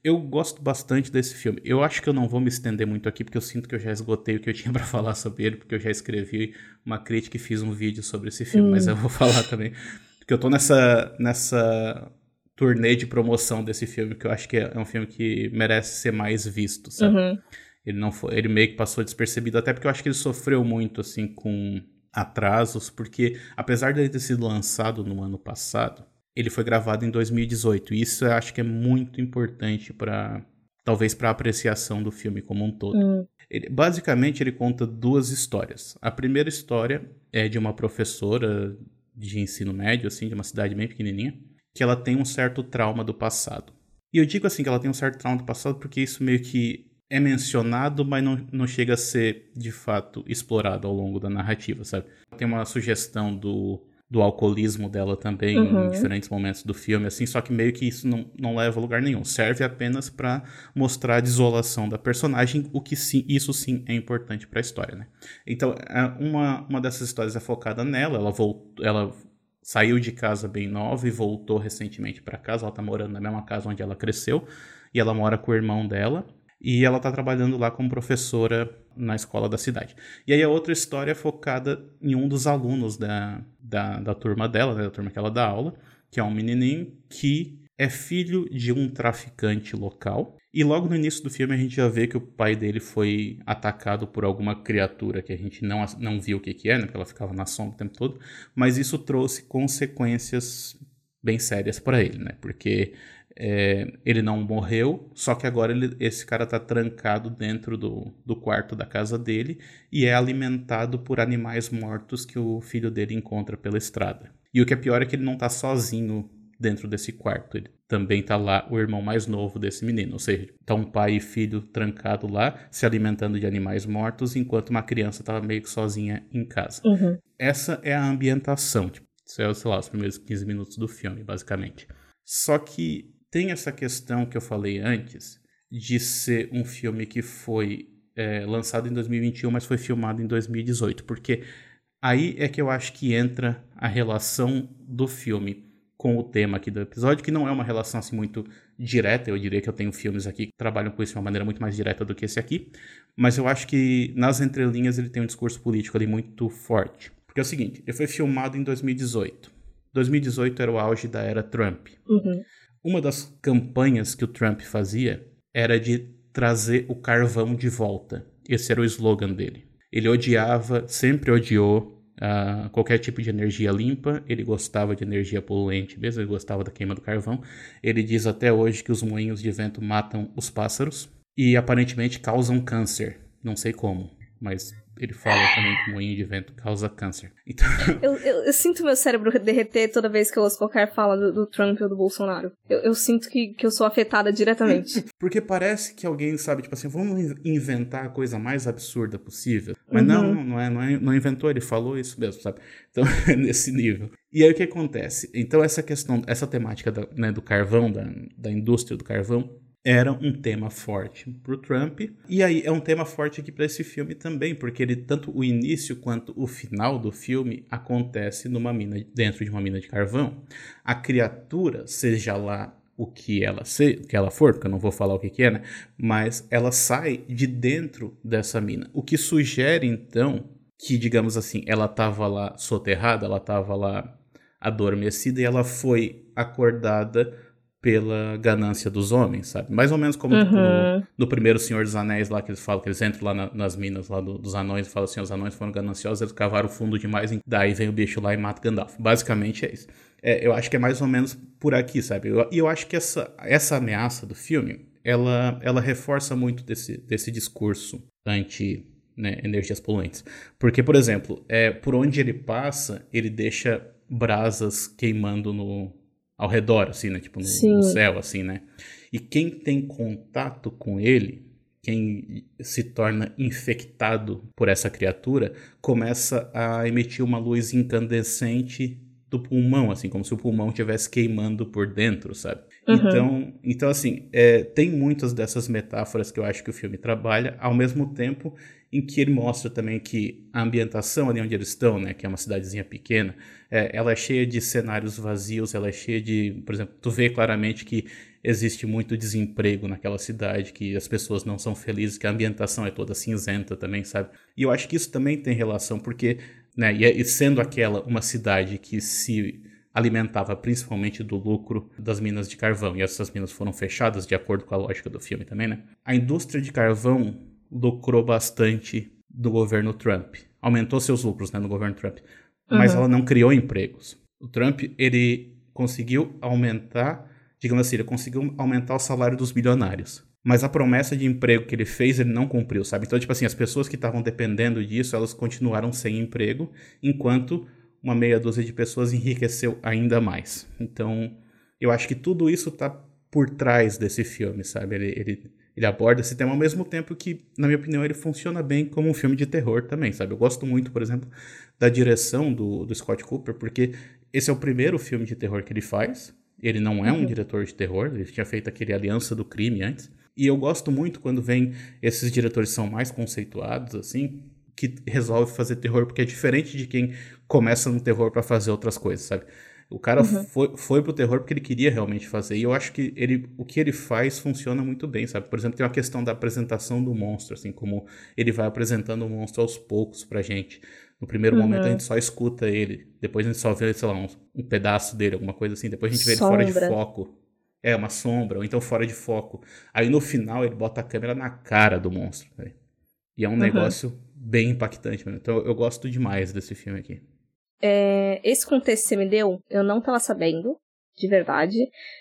Eu gosto bastante desse filme. Eu acho que eu não vou me estender muito aqui, porque eu sinto que eu já esgotei o que eu [laughs] tinha para falar sobre ele, porque eu já escrevi uma crítica e fiz um vídeo sobre esse filme, hum. mas eu vou falar também. Porque eu tô nessa, nessa turnê de promoção desse filme, que eu acho que é um filme que merece ser mais visto, sabe? Uhum. Ele, não foi, ele meio que passou despercebido, até porque eu acho que ele sofreu muito, assim, com atrasos, porque apesar de ele ter sido lançado no ano passado, ele foi gravado em 2018. E isso eu acho que é muito importante para talvez para a apreciação do filme como um todo. Hum. Ele, basicamente ele conta duas histórias. A primeira história é de uma professora de ensino médio, assim, de uma cidade bem pequenininha, que ela tem um certo trauma do passado. E eu digo assim que ela tem um certo trauma do passado porque isso meio que é mencionado, mas não, não chega a ser de fato explorado ao longo da narrativa, sabe? Tem uma sugestão do do alcoolismo dela também uhum. em diferentes momentos do filme, assim, só que meio que isso não, não leva a lugar nenhum. Serve apenas para mostrar a desolação da personagem, o que sim, isso sim é importante para a história, né? Então, é, uma, uma dessas histórias é focada nela, ela voltou, ela saiu de casa bem nova e voltou recentemente para casa, ela tá morando na mesma casa onde ela cresceu. e ela mora com o irmão dela. E ela tá trabalhando lá como professora na escola da cidade. E aí a outra história é focada em um dos alunos da, da, da turma dela, né, da turma que ela dá aula, que é um menininho que é filho de um traficante local. E logo no início do filme a gente já vê que o pai dele foi atacado por alguma criatura que a gente não, não viu o que, que é, né? Porque ela ficava na sombra o tempo todo. Mas isso trouxe consequências bem sérias para ele, né? Porque é, ele não morreu, só que agora ele, esse cara tá trancado dentro do, do quarto da casa dele e é alimentado por animais mortos que o filho dele encontra pela estrada. E o que é pior é que ele não tá sozinho dentro desse quarto. Ele também tá lá o irmão mais novo desse menino, ou seja, tá um pai e filho trancado lá, se alimentando de animais mortos, enquanto uma criança tava meio que sozinha em casa. Uhum. Essa é a ambientação, tipo, é, sei lá, os primeiros 15 minutos do filme, basicamente. Só que tem essa questão que eu falei antes de ser um filme que foi é, lançado em 2021, mas foi filmado em 2018, porque aí é que eu acho que entra a relação do filme com o tema aqui do episódio, que não é uma relação assim muito direta, eu diria que eu tenho filmes aqui que trabalham com isso de uma maneira muito mais direta do que esse aqui, mas eu acho que nas entrelinhas ele tem um discurso político ali muito forte. Porque é o seguinte, ele foi filmado em 2018. 2018 era o auge da era Trump. Uhum. Uma das campanhas que o Trump fazia era de trazer o carvão de volta. Esse era o slogan dele. Ele odiava, sempre odiou uh, qualquer tipo de energia limpa, ele gostava de energia poluente mesmo, ele gostava da queima do carvão. Ele diz até hoje que os moinhos de vento matam os pássaros e aparentemente causam câncer. Não sei como, mas ele fala também que moinho de vento causa câncer. Então... [laughs] Eu, eu, eu, sinto meu cérebro derreter toda vez que eu ouço qualquer fala do, do Trump ou do Bolsonaro. Eu, eu sinto que, que eu sou afetada diretamente. [laughs] Porque parece que alguém sabe, tipo assim, vamos inventar a coisa mais absurda possível. Mas uhum. não, não é, não é, não inventou, ele falou isso mesmo, sabe? Então, [laughs] é nesse nível. E aí o que acontece? Então, essa questão, essa temática da, né, do carvão, da, da indústria do carvão, era um tema forte para o Trump. E aí é um tema forte aqui para esse filme também, porque ele tanto o início quanto o final do filme acontece numa mina dentro de uma mina de carvão. A criatura, seja lá o que ela se, que ela for, porque eu não vou falar o que, que é, né? Mas ela sai de dentro dessa mina. O que sugere então que, digamos assim, ela estava lá soterrada, ela estava lá adormecida e ela foi acordada pela ganância dos homens, sabe? Mais ou menos como uhum. tipo, no, no, primeiro Senhor dos Anéis lá que eles falam, que eles entram lá na, nas minas lá do, dos anões e falam assim, os anões foram gananciosos, eles cavaram fundo demais, daí vem o bicho lá e mata Gandalf. Basicamente é isso. É, eu acho que é mais ou menos por aqui, sabe? E eu, eu, acho que essa, essa ameaça do filme, ela, ela reforça muito desse, desse discurso anti né, energias poluentes. Porque, por exemplo, é, por onde ele passa, ele deixa brasas queimando no, ao redor, assim, né? Tipo, no, no, céu, assim, né? E quem tem contato com ele, quem se torna infectado por essa criatura, começa a emitir uma luz incandescente do pulmão, assim, como se o pulmão estivesse queimando por dentro, sabe? Uhum. Então, então, assim, é, tem muitas dessas metáforas que eu acho que o filme trabalha, ao mesmo tempo em que ele mostra também que a ambientação ali onde eles estão, né, que é uma cidadezinha pequena, é, ela é cheia de cenários vazios, ela é cheia de, por exemplo, tu vê claramente que existe muito desemprego naquela cidade, que as pessoas não são felizes, que a ambientação é toda cinzenta também, sabe? E eu acho que isso também tem relação, porque, né, e, e sendo aquela uma cidade que se alimentava principalmente do lucro das minas de carvão, e essas minas foram fechadas de acordo com a lógica do filme também, né? A indústria de carvão lucrou bastante do governo Trump. Aumentou seus lucros né, no governo Trump. Mas uhum. ela não criou empregos. O Trump, ele conseguiu aumentar, digamos assim, ele conseguiu aumentar o salário dos bilionários. Mas a promessa de emprego que ele fez, ele não cumpriu, sabe? Então, tipo assim, as pessoas que estavam dependendo disso, elas continuaram sem emprego, enquanto uma meia dúzia de pessoas enriqueceu ainda mais. Então, eu acho que tudo isso tá por trás desse filme, sabe? Ele, ele ele aborda esse tema ao mesmo tempo que, na minha opinião, ele funciona bem como um filme de terror também, sabe? Eu gosto muito, por exemplo, da direção do, do Scott Cooper, porque esse é o primeiro filme de terror que ele faz. Ele não é um uhum. diretor de terror, ele tinha feito aquele Aliança do Crime antes. E eu gosto muito quando vem esses diretores são mais conceituados, assim, que resolve fazer terror, porque é diferente de quem começa no terror para fazer outras coisas, sabe? O cara uhum. foi, foi pro terror porque ele queria realmente fazer. E eu acho que ele, o que ele faz funciona muito bem, sabe? Por exemplo, tem uma questão da apresentação do monstro, assim, como ele vai apresentando o monstro aos poucos pra gente. No primeiro uhum. momento a gente só escuta ele, depois a gente só vê, sei lá, um, um pedaço dele, alguma coisa assim. Depois a gente vê sombra. ele fora de foco. É, uma sombra, ou então fora de foco. Aí no final ele bota a câmera na cara do monstro. Né? E é um uhum. negócio bem impactante mesmo. Então eu gosto demais desse filme aqui. É, esse contexto que você me deu, eu não tava sabendo, de verdade.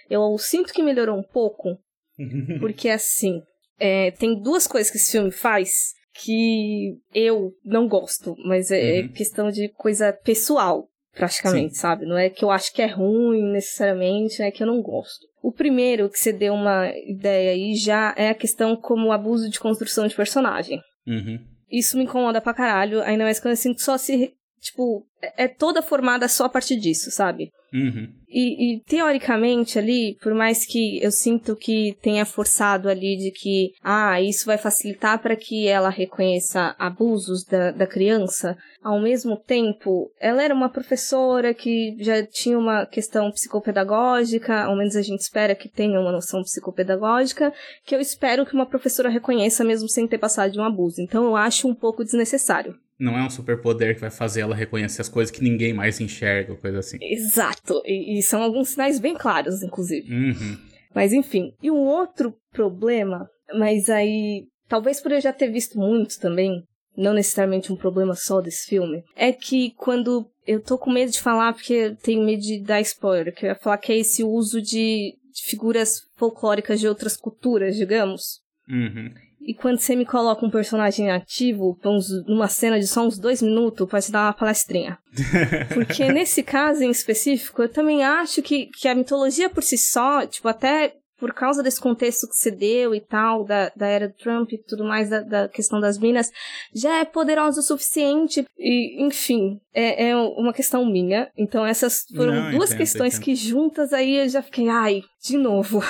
Eu sinto que melhorou um pouco, [laughs] porque assim, é, tem duas coisas que esse filme faz que eu não gosto, mas é uhum. questão de coisa pessoal, praticamente, Sim. sabe? Não é que eu acho que é ruim necessariamente, é que eu não gosto. O primeiro que você deu uma ideia aí já é a questão como abuso de construção de personagem. Uhum. Isso me incomoda pra caralho, ainda mais quando eu sinto só se tipo, é, é toda formada só a partir disso, sabe? Uhum. E, e, teoricamente ali, por mais que eu sinto que tenha forçado ali de que, ah, isso vai facilitar para que ela reconheça abusos da, da criança, ao mesmo tempo, ela era uma professora que já tinha uma questão psicopedagógica, ao menos a gente espera que tenha uma noção psicopedagógica, que eu espero que uma professora reconheça mesmo sem ter passado de um abuso. Então eu acho um pouco desnecessário não é um superpoder que vai fazer ela reconhecer as coisas que ninguém mais enxerga, coisa assim. Exato. E, e são alguns sinais bem claros, inclusive. Uhum. Mas enfim. E um outro problema, mas aí. Talvez por eu já ter visto muito também, não necessariamente um problema só desse filme, é que quando. Eu tô com medo de falar porque eu tenho medo de dar spoiler, que eu ia falar que é esse uso de, de figuras folclóricas de outras culturas, digamos. Uhum. E quando você me coloca um personagem ativo uns, numa cena de só uns dois minutos, pode dar uma palestrinha. [laughs] Porque nesse caso em específico, eu também acho que, que a mitologia por si só, tipo, até por causa desse contexto que você deu e tal, da, da era do Trump e tudo mais, da, da questão das minas, já é poderosa o suficiente. E, enfim, é, é uma questão minha. Então, essas foram Não, duas entendo, questões entendo. que juntas aí eu já fiquei, ai, de novo.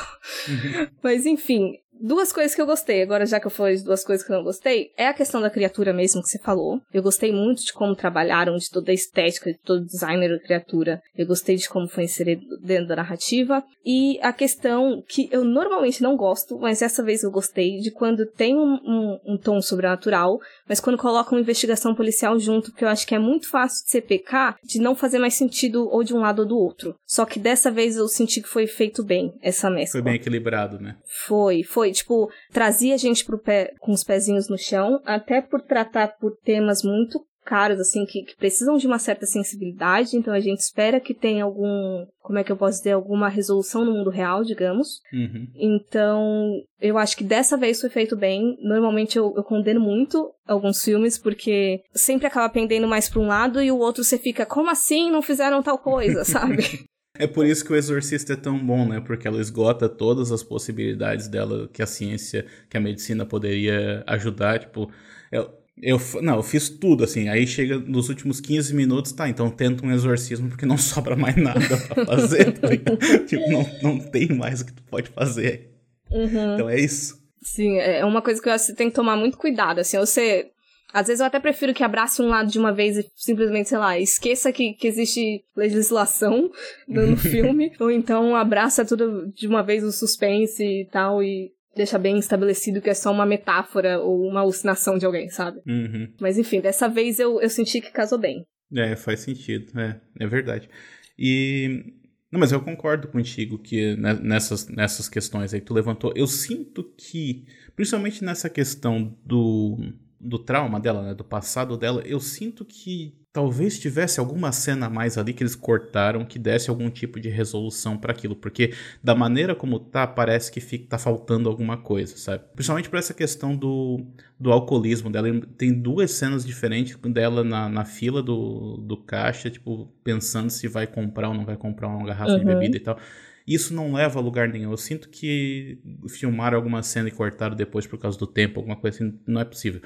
[laughs] Mas, enfim, duas coisas que eu gostei, agora já que eu falei de duas coisas que eu não gostei, é a questão da criatura mesmo que você falou. Eu gostei muito de como trabalharam, de toda a estética, de todo o designer da criatura. Eu gostei de como foi inserido dentro da narrativa. E a questão que eu normalmente não gosto, mas dessa vez eu gostei, de quando tem um, um, um tom sobrenatural, mas quando colocam uma investigação policial junto, porque eu acho que é muito fácil de ser pecar, de não fazer mais sentido ou de um lado ou do outro. Só que dessa vez eu senti que foi feito bem, essa mescla. Foi bem equilibrado, né? Foi, foi tipo, trazia a gente pro pé com os pezinhos no chão, até por tratar por temas muito caros, assim, que, que, precisam de uma certa sensibilidade, então a gente espera que tenha algum, como é que eu posso dizer, alguma resolução no mundo real, digamos. Uhum. Então, eu acho que dessa vez foi feito bem. Normalmente eu, eu condeno muito alguns filmes, porque sempre acaba pendendo mais pra um lado e o outro você fica, como assim não fizeram tal coisa, [laughs] sabe? É por isso que o Exorcista é tão bom, né? Porque ela esgota todas as possibilidades dela que a ciência, que a medicina poderia ajudar. Tipo, eu, eu, não, eu fiz tudo, assim. Aí chega nos últimos 15 minutos, tá, então tenta um exorcismo porque não [laughs] sobra mais nada pra fazer. tá [laughs] tipo, não, não tem mais o que tu pode fazer. Uhum. Então é isso. Sim, é uma coisa que eu acho que você tem que tomar muito cuidado, assim. Você às vezes eu até prefiro que abrace um lado de uma vez e simplesmente, sei lá, esqueça que, que existe legislação [laughs] no [laughs] filme, ou então abraça tudo de uma vez o suspense e tal, e deixa bem estabelecido que é só uma metáfora ou uma alucinação de alguém, sabe? Uhum. Mas enfim, dessa vez eu, eu senti que casou bem. É, faz sentido, é, é verdade. E. Não, mas eu concordo contigo que nessas, nessas questões aí que tu levantou, eu sinto que, principalmente nessa questão do do trauma dela, né, do passado dela, eu sinto que talvez tivesse alguma cena a mais ali que eles cortaram que desse algum tipo de resolução para aquilo, porque da maneira como tá, parece que fica, tá faltando alguma coisa, sabe? Principalmente por essa questão do, do alcoolismo dela. Tem duas cenas diferentes dela na, na fila do, do caixa, tipo, pensando se vai comprar ou não vai comprar uma garrafa uhum. de bebida e tal. Isso não leva a lugar nenhum. Eu sinto que filmaram alguma cena e cortaram depois por causa do tempo, alguma coisa assim. Não é possível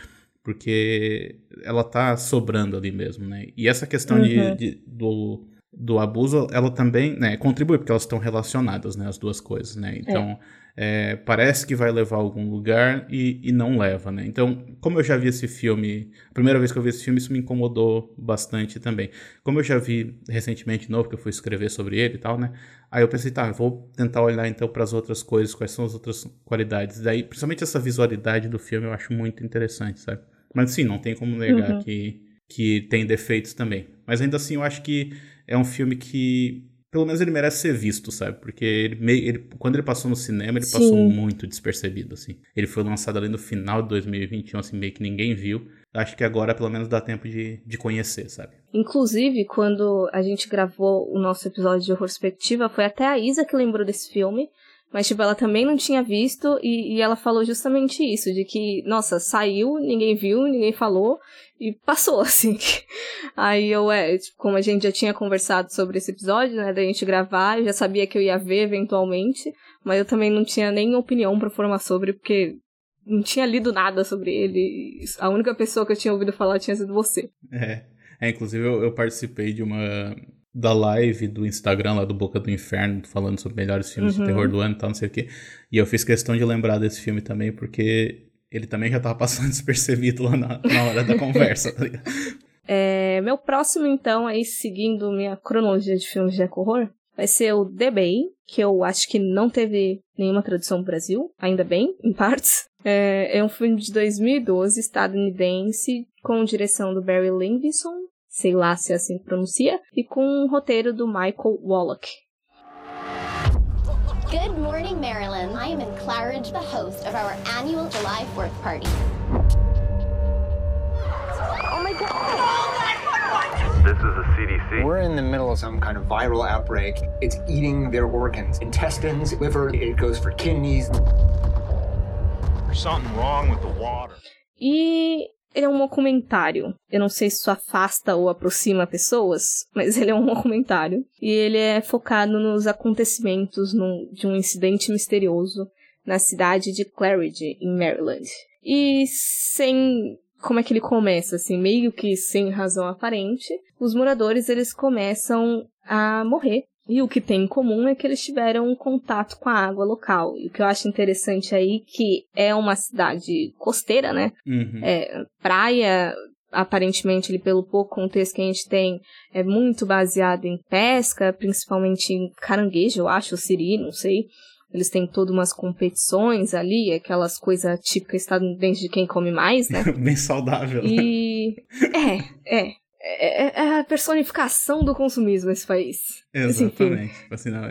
porque ela tá sobrando ali mesmo, né? E essa questão uhum. de, de, do, do abuso, ela também né, contribui, porque elas estão relacionadas, né, as duas coisas, né? Então, é. É, parece que vai levar a algum lugar e, e não leva, né? Então, como eu já vi esse filme, a primeira vez que eu vi esse filme, isso me incomodou bastante também. Como eu já vi recentemente de novo, que eu fui escrever sobre ele e tal, né? Aí eu pensei, tá, vou tentar olhar então para as outras coisas, quais são as outras qualidades. Daí, principalmente essa visualidade do filme, eu acho muito interessante, sabe? Mas sim, não tem como negar uhum. que, que tem defeitos também. Mas ainda assim, eu acho que é um filme que, pelo menos, ele merece ser visto, sabe? Porque ele, meio, ele quando ele passou no cinema, ele Sim. passou muito despercebido, assim. Ele foi lançado ali no final de 2021, assim, meio que ninguém viu. Acho que agora, pelo menos, dá tempo de, de conhecer, sabe? Inclusive, quando a gente gravou o nosso episódio de Perspectiva, foi até a Isa que lembrou desse filme. Mas, tipo, ela também não tinha visto e, e, ela falou justamente isso, de que, nossa, saiu, ninguém viu, ninguém falou e passou, [laughs] assim. Aí eu, é, tipo, como a gente já tinha conversado sobre esse episódio, né, da gente gravar, eu já sabia que eu ia ver eventualmente, mas eu também não tinha nem opinião para formar sobre, porque não tinha lido nada sobre ele. A única pessoa que eu tinha ouvido falar tinha sido você. É. É, inclusive eu, eu participei de uma da live do Instagram lá do Boca do Inferno, falando sobre melhores filmes uhum. de terror do ano e tal, não sei o quê. E eu fiz questão de lembrar desse filme também, porque ele também já tava passando [laughs] despercebido lá na, na hora da conversa, tá ligado? [laughs] É, meu próximo, então, aí seguindo minha cronologia de filmes de horror, vai ser o The Bay, que eu acho que não teve nenhuma tradução no Brasil, ainda bem, em partes. É, é um filme de 2012, estadunidense, com direção do Barry Levinson, sei lá se é assim pronuncia, e com um roteiro do Michael Wallach. Good morning, Maryland. I am in Claridge, the host of our annual July 4th party. Oh my god! This is the CDC. We're in the middle of some kind of viral outbreak. It's eating their organs, intestines, liver, it goes for kidneys. There's something wrong with the water. E ele é um documentário. Eu não sei se isso afasta ou aproxima pessoas, mas ele é um documentário. E ele é focado nos acontecimentos no, de um incidente misterioso na cidade de Claridge, em Maryland. E sem como é que ele começa, assim, meio que sem razão aparente, os moradores eles começam a morrer e o que tem em comum é que eles tiveram um contato com a água local. E o que eu acho interessante aí que é uma cidade costeira, né? Uhum. É, praia, aparentemente, ele, pelo pouco contexto que a gente tem, é muito baseado em pesca, principalmente em caranguejo, eu acho, siri, não sei. Eles têm todas umas competições ali, aquelas coisas típicas estadunidenses de quem come mais, né? [laughs] Bem saudável. E. é, é. É, é, é, a personificação do consumismo esse país. Exatamente. Tipo assim, não,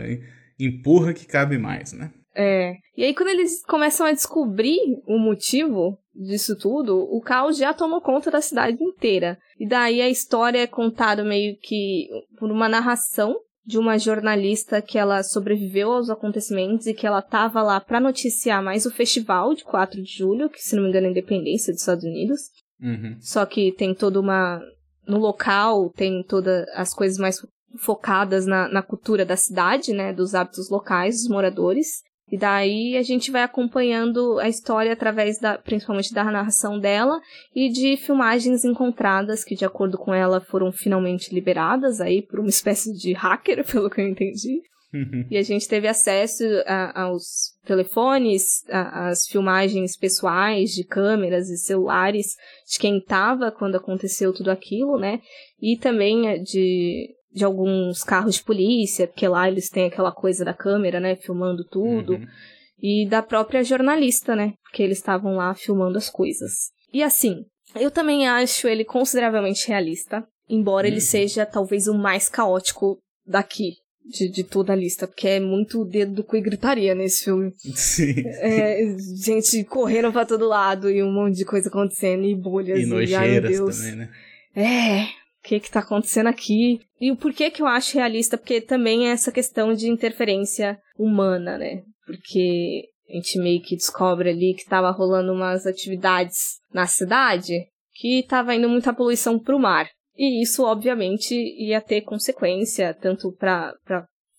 empurra que cabe mais, né? É. E aí, quando eles começam a descobrir o motivo disso tudo, o caos já tomou conta da cidade inteira. E daí a história é contada meio que por uma narração de uma jornalista que ela sobreviveu aos acontecimentos e que ela estava lá para noticiar mais o festival de 4 de julho, que se não me engano é a independência dos Estados Unidos. Uhum. Só que tem toda uma no local tem todas as coisas mais focadas na, na cultura da cidade, né, dos hábitos locais dos moradores. E daí a gente vai acompanhando a história através da, principalmente da narração dela e de filmagens encontradas que, de acordo com ela, foram finalmente liberadas aí por uma espécie de hacker, [laughs] pelo que eu entendi. Uhum. E a gente teve acesso a, aos telefones, às filmagens pessoais de câmeras e celulares de quem estava quando aconteceu tudo aquilo, né? E também de, de alguns carros de polícia, porque lá eles têm aquela coisa da câmera, né? Filmando tudo. Uhum. E da própria jornalista, né? Porque eles estavam lá filmando as coisas. E assim, eu também acho ele consideravelmente realista, embora uhum. ele seja talvez o mais caótico daqui, de, de toda a lista, porque é muito dedo do cu e gritaria nesse filme. Sim. É, gente correndo pra todo lado e um monte de coisa acontecendo, e bolhas, e, e ai meu Deus. Também, né? É, o que que tá acontecendo aqui? E o porquê que eu acho realista? Porque também é essa questão de interferência humana, né? Porque a gente meio que descobre ali que tava rolando umas atividades na cidade que tava indo muita poluição pro mar. E isso, obviamente, ia ter consequência tanto para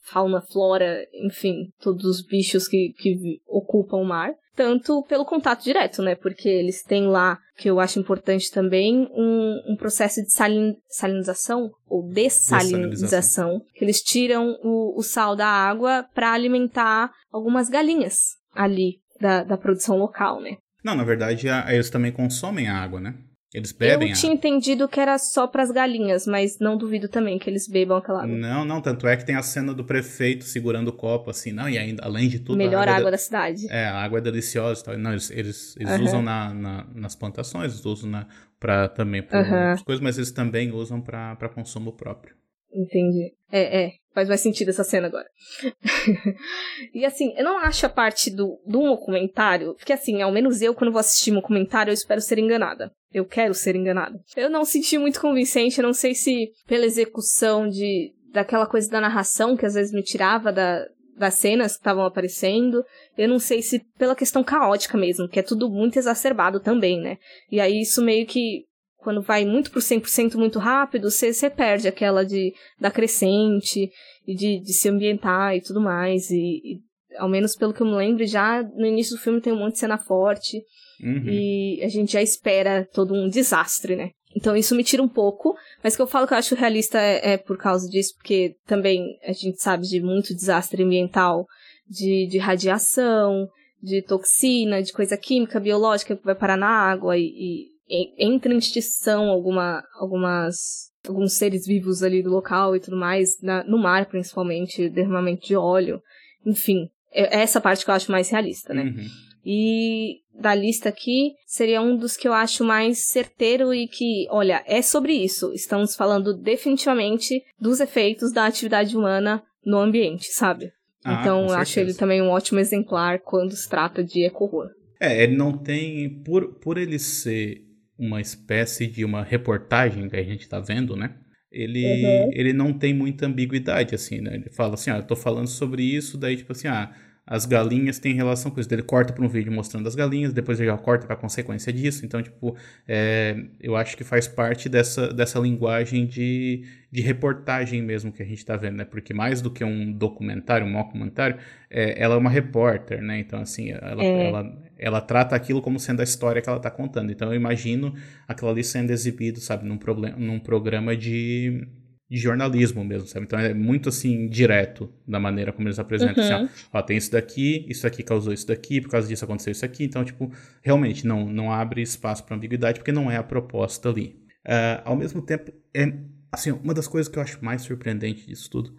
fauna, flora, enfim, todos os bichos que, que ocupam o mar, tanto pelo contato direto, né? Porque eles têm lá, que eu acho importante também, um, um processo de salin, salinização ou dessalinização, dessalinização, que eles tiram o, o sal da água para alimentar algumas galinhas ali da, da produção local, né? Não, na verdade, eles também consomem a água, né? Eles bebem Eu tinha entendido que era só para as galinhas, mas não duvido também que eles bebam aquela água. Não, não, tanto é que tem a cena do prefeito segurando o copo, assim, não, e ainda, além de tudo... Melhor água, água da... da... cidade. É, a água é deliciosa, tal. não, eles, eles, eles uhum. usam na, na, nas plantações, eles usam na, pra, também para uhum. coisas, mas eles também usam para consumo próprio. Entendi. É, é. Faz mais sentido essa cena agora. [laughs] e assim, eu não acho a parte do, do documentário, porque assim, ao menos eu, quando vou assistir um documentário, eu espero ser enganada. Eu quero ser enganada. Eu não senti muito convincente, eu não sei se pela execução de daquela coisa da narração que às vezes me tirava da, das cenas que estavam aparecendo. Eu não sei se pela questão caótica mesmo, que é tudo muito exacerbado também, né? E aí isso meio que quando vai muito pro 100% muito rápido, você, você perde aquela de da crescente e de, de se ambientar e tudo mais. E, e, ao menos pelo que eu me lembro, já no início do filme tem um monte de cena forte. Uhum. E a gente já espera todo um desastre, né? Então isso me tira um pouco, mas que eu falo que eu acho realista é, é por causa disso, porque também a gente sabe de muito desastre ambiental, de, de radiação, de toxina, de coisa química, biológica que vai parar na água e, e entra em extinção alguma, algumas alguns seres vivos ali do local e tudo mais, na, no mar principalmente, derramamento de óleo, enfim, é, é essa parte que eu acho mais realista, né? Uhum. E da lista aqui seria um dos que eu acho mais certeiro e que, olha, é sobre isso. Estamos falando definitivamente dos efeitos da atividade humana no ambiente, sabe? Ah, então eu acho ele também um ótimo exemplar quando se trata de eco-horror. É, ele não tem. Por, por ele ser uma espécie de uma reportagem que a gente está vendo, né? Ele, uhum. ele não tem muita ambiguidade, assim, né? Ele fala assim, ah, eu tô falando sobre isso, daí tipo assim, ah, as galinhas têm relação com isso. Ele corta para um vídeo mostrando as galinhas, depois ele já corta para a consequência disso. Então, tipo, é, eu acho que faz parte dessa, dessa linguagem de, de reportagem mesmo que a gente está vendo, né? Porque mais do que um documentário, um documentário, é, ela é uma repórter, né? Então, assim, ela, é. ela, ela trata aquilo como sendo a história que ela está contando. Então, eu imagino aquilo ali sendo exibido, sabe, num, problema, num programa de de jornalismo mesmo, sabe? Então é muito assim direto da maneira como eles apresentam. Uhum. Assim, ó, ó, tem isso daqui, isso aqui causou isso daqui, por causa disso aconteceu isso aqui. Então, tipo, realmente não, não abre espaço para ambiguidade porque não é a proposta ali. Uh, ao mesmo tempo, é assim, uma das coisas que eu acho mais surpreendente disso tudo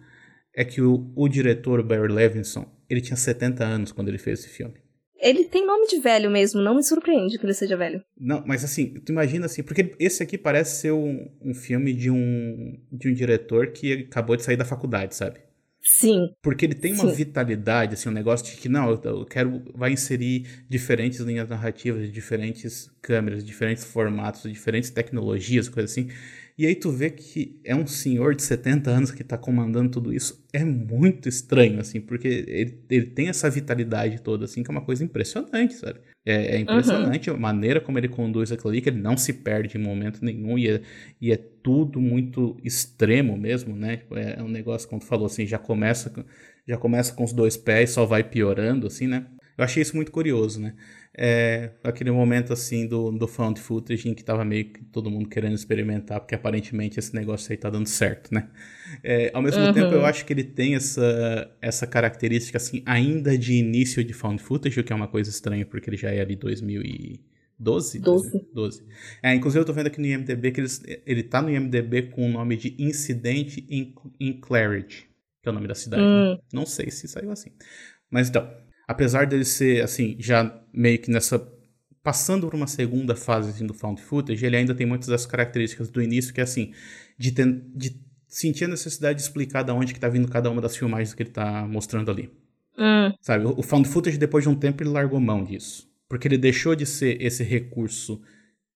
é que o, o diretor Barry Levinson, ele tinha 70 anos quando ele fez esse filme. Ele tem nome de velho mesmo, não me surpreende que ele seja velho. Não, mas assim, tu imagina assim, porque esse aqui parece ser um, um filme de um, de um diretor que acabou de sair da faculdade, sabe? Sim. Porque ele tem uma Sim. vitalidade, assim, um negócio de que, não, eu quero, vai inserir diferentes linhas narrativas, diferentes câmeras, diferentes formatos, diferentes tecnologias, coisas assim. E aí tu vê que é um senhor de 70 anos que tá comandando tudo isso. É muito estranho, assim, porque ele, ele tem essa vitalidade toda, assim, que é uma coisa impressionante, sabe? É, é impressionante uhum. a maneira como ele conduz aquilo ali, que ele não se perde em momento nenhum e é, e é tudo muito extremo mesmo, né? É, é um negócio, como tu falou, assim, já começa, já começa com os dois pés, só vai piorando, assim, né? Eu achei isso muito curioso, né? É, aquele momento assim do, do found footage em que tava meio que todo mundo querendo experimentar, porque aparentemente esse negócio aí tá dando certo, né? É, ao mesmo uhum. tempo, eu acho que ele tem essa, essa característica assim, ainda de início de found footage, o que é uma coisa estranha, porque ele já é ali 2012? 12. 12. É, inclusive eu tô vendo aqui no IMDB que ele, ele tá no IMDB com o nome de Incident in, in Claridge, que é o nome da cidade. Né? Hum. Né? Não sei se saiu assim. Mas então, apesar dele ser, assim, já meio que nessa. passando por uma segunda fase assim, do Found Footage, ele ainda tem muitas das características do início, que é assim, de, ter, de sentir a necessidade de explicar de onde que tá vindo cada uma das filmagens que ele tá mostrando ali. Hum. Sabe, o Found Footage, depois de um tempo, ele largou mão disso. Porque ele deixou de ser esse recurso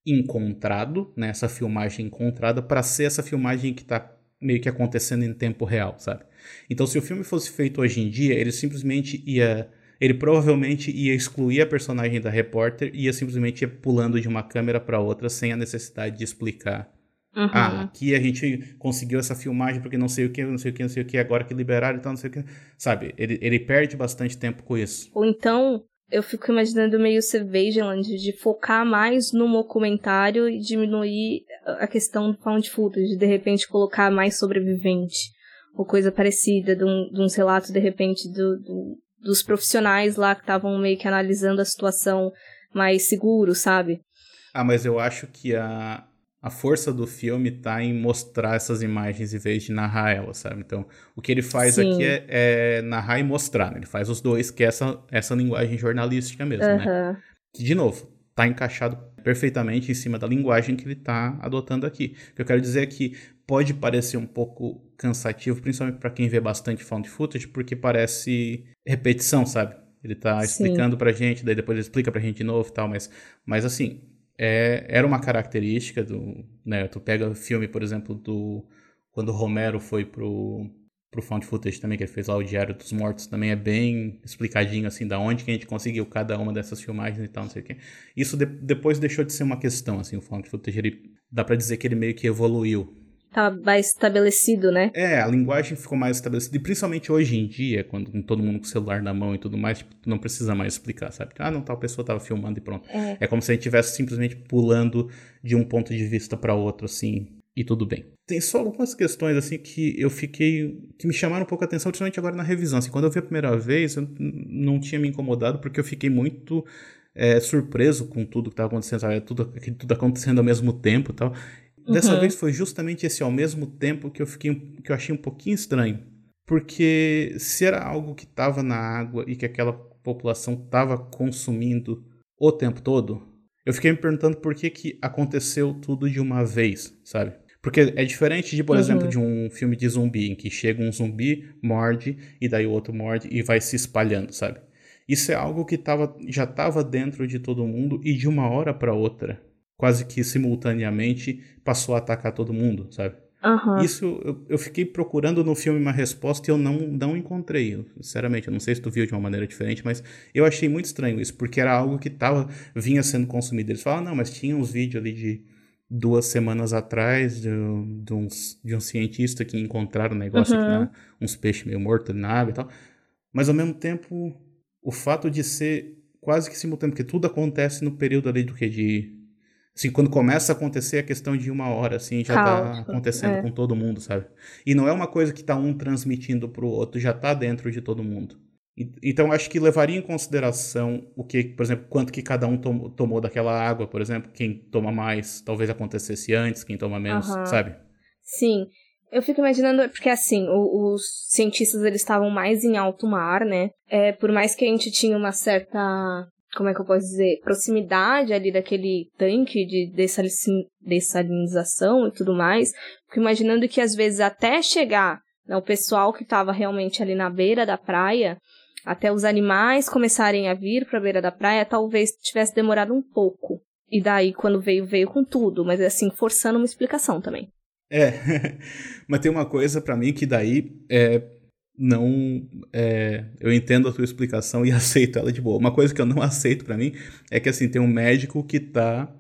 encontrado, né, essa filmagem encontrada, para ser essa filmagem que tá meio que acontecendo em tempo real, sabe? Então, se o filme fosse feito hoje em dia, ele simplesmente ia ele provavelmente ia excluir a personagem da repórter e ia simplesmente ir pulando de uma câmera para outra sem a necessidade de explicar. Uhum. Ah, aqui a gente conseguiu essa filmagem porque não sei o que, não sei o que, não sei o que, agora que liberaram, então não sei o que. Sabe, ele, ele perde bastante tempo com isso. Ou então, eu fico imaginando meio ser Vigilant, de focar mais no documentário e diminuir a questão do found footage, de repente colocar mais sobrevivente, ou coisa parecida, de, um, de uns relatos, de repente, do, do, dos profissionais lá que estavam meio que analisando a situação mais seguro, sabe? Ah, mas eu acho que a, a força do filme tá em mostrar essas imagens em vez de narrar elas, sabe? Então, o que ele faz Sim. aqui é, é, narrar e mostrar, né? Ele faz os dois, que é essa, essa linguagem jornalística mesmo, uhum. né? Que, de novo, tá encaixado perfeitamente em cima da linguagem que ele tá adotando aqui. O que eu quero dizer é que pode parecer um pouco cansativo, principalmente para quem vê bastante found footage, porque parece repetição, sabe? Ele tá Sim. explicando pra gente, daí depois ele explica pra gente de novo e tal, mas, mas assim, é, era uma característica do. Né, tu pega o filme, por exemplo, do. Quando o Romero foi pro, pro Found Footage também, que ele fez lá o Diário dos Mortos, também é bem explicadinho, assim, da onde que a gente conseguiu cada uma dessas filmagens e tal, não sei o quê. Isso de, depois deixou de ser uma questão, assim, o Found Footage, ele, dá para dizer que ele meio que evoluiu tá mais estabelecido, né? É, a linguagem ficou mais estabelecida. E principalmente hoje em dia, quando com todo mundo com o celular na mão e tudo mais, tipo, não precisa mais explicar, sabe? Ah, não, tal pessoa tava filmando e pronto. É, é como se a gente estivesse simplesmente pulando de um ponto de vista para outro, assim, e tudo bem. Tem só algumas questões, assim, que eu fiquei. que me chamaram um pouco a atenção, principalmente agora na revisão. Assim, quando eu vi a primeira vez, eu não tinha me incomodado, porque eu fiquei muito. É, surpreso com tudo que estava acontecendo, sabe? Tudo, tudo acontecendo ao mesmo tempo e tal. Dessa uhum. vez foi justamente esse ao mesmo tempo que eu fiquei que eu achei um pouquinho estranho. Porque se era algo que estava na água e que aquela população estava consumindo o tempo todo, eu fiquei me perguntando por que, que aconteceu tudo de uma vez, sabe? Porque é diferente de, por uhum. exemplo, de um filme de zumbi, em que chega um zumbi, morde, e daí o outro morde e vai se espalhando, sabe? Isso é algo que tava, já estava dentro de todo mundo e de uma hora para outra quase que simultaneamente passou a atacar todo mundo, sabe? Uhum. Isso eu, eu, fiquei procurando no filme uma resposta e eu não, não encontrei. Sinceramente, eu não sei se tu viu de uma maneira diferente, mas eu achei muito estranho isso, porque era algo que tava, vinha sendo consumido. Eles falam, não, mas tinha uns vídeos ali de duas semanas atrás de, de, uns, de um cientista que encontraram um negócio uhum. aqui na, uns peixes meio mortos na água e tal. Mas ao mesmo tempo, o fato de ser quase que simultâneo, porque tudo acontece no período ali do que? De Assim, quando começa a acontecer a questão de uma hora, assim, já tá acontecendo é. com todo mundo, sabe? E não é uma coisa que tá um transmitindo pro outro, já tá dentro de todo mundo. Então, acho que levaria em consideração o que, por exemplo, quanto que cada um tom, tomou daquela água, por exemplo, quem toma mais, talvez acontecesse antes, quem toma menos, uhum. sabe? Sim. Eu fico imaginando, porque assim, o, os cientistas eles estavam mais em alto mar, né? É, por mais que a gente tinha uma certa como é que eu posso dizer, proximidade ali daquele tanque de dessalinização e tudo mais, fico imaginando que às vezes até chegar né, o pessoal que estava realmente ali na beira da praia, até os animais começarem a vir para a beira da praia, talvez tivesse demorado um pouco. E daí, quando veio, veio com tudo, mas assim, forçando uma explicação também. É, [laughs] mas tem uma coisa para mim que daí é, não. É, eu entendo a tua explicação e [laughs] aceito ela de boa. Uma coisa que eu não aceito para mim é que assim tem um médico que tá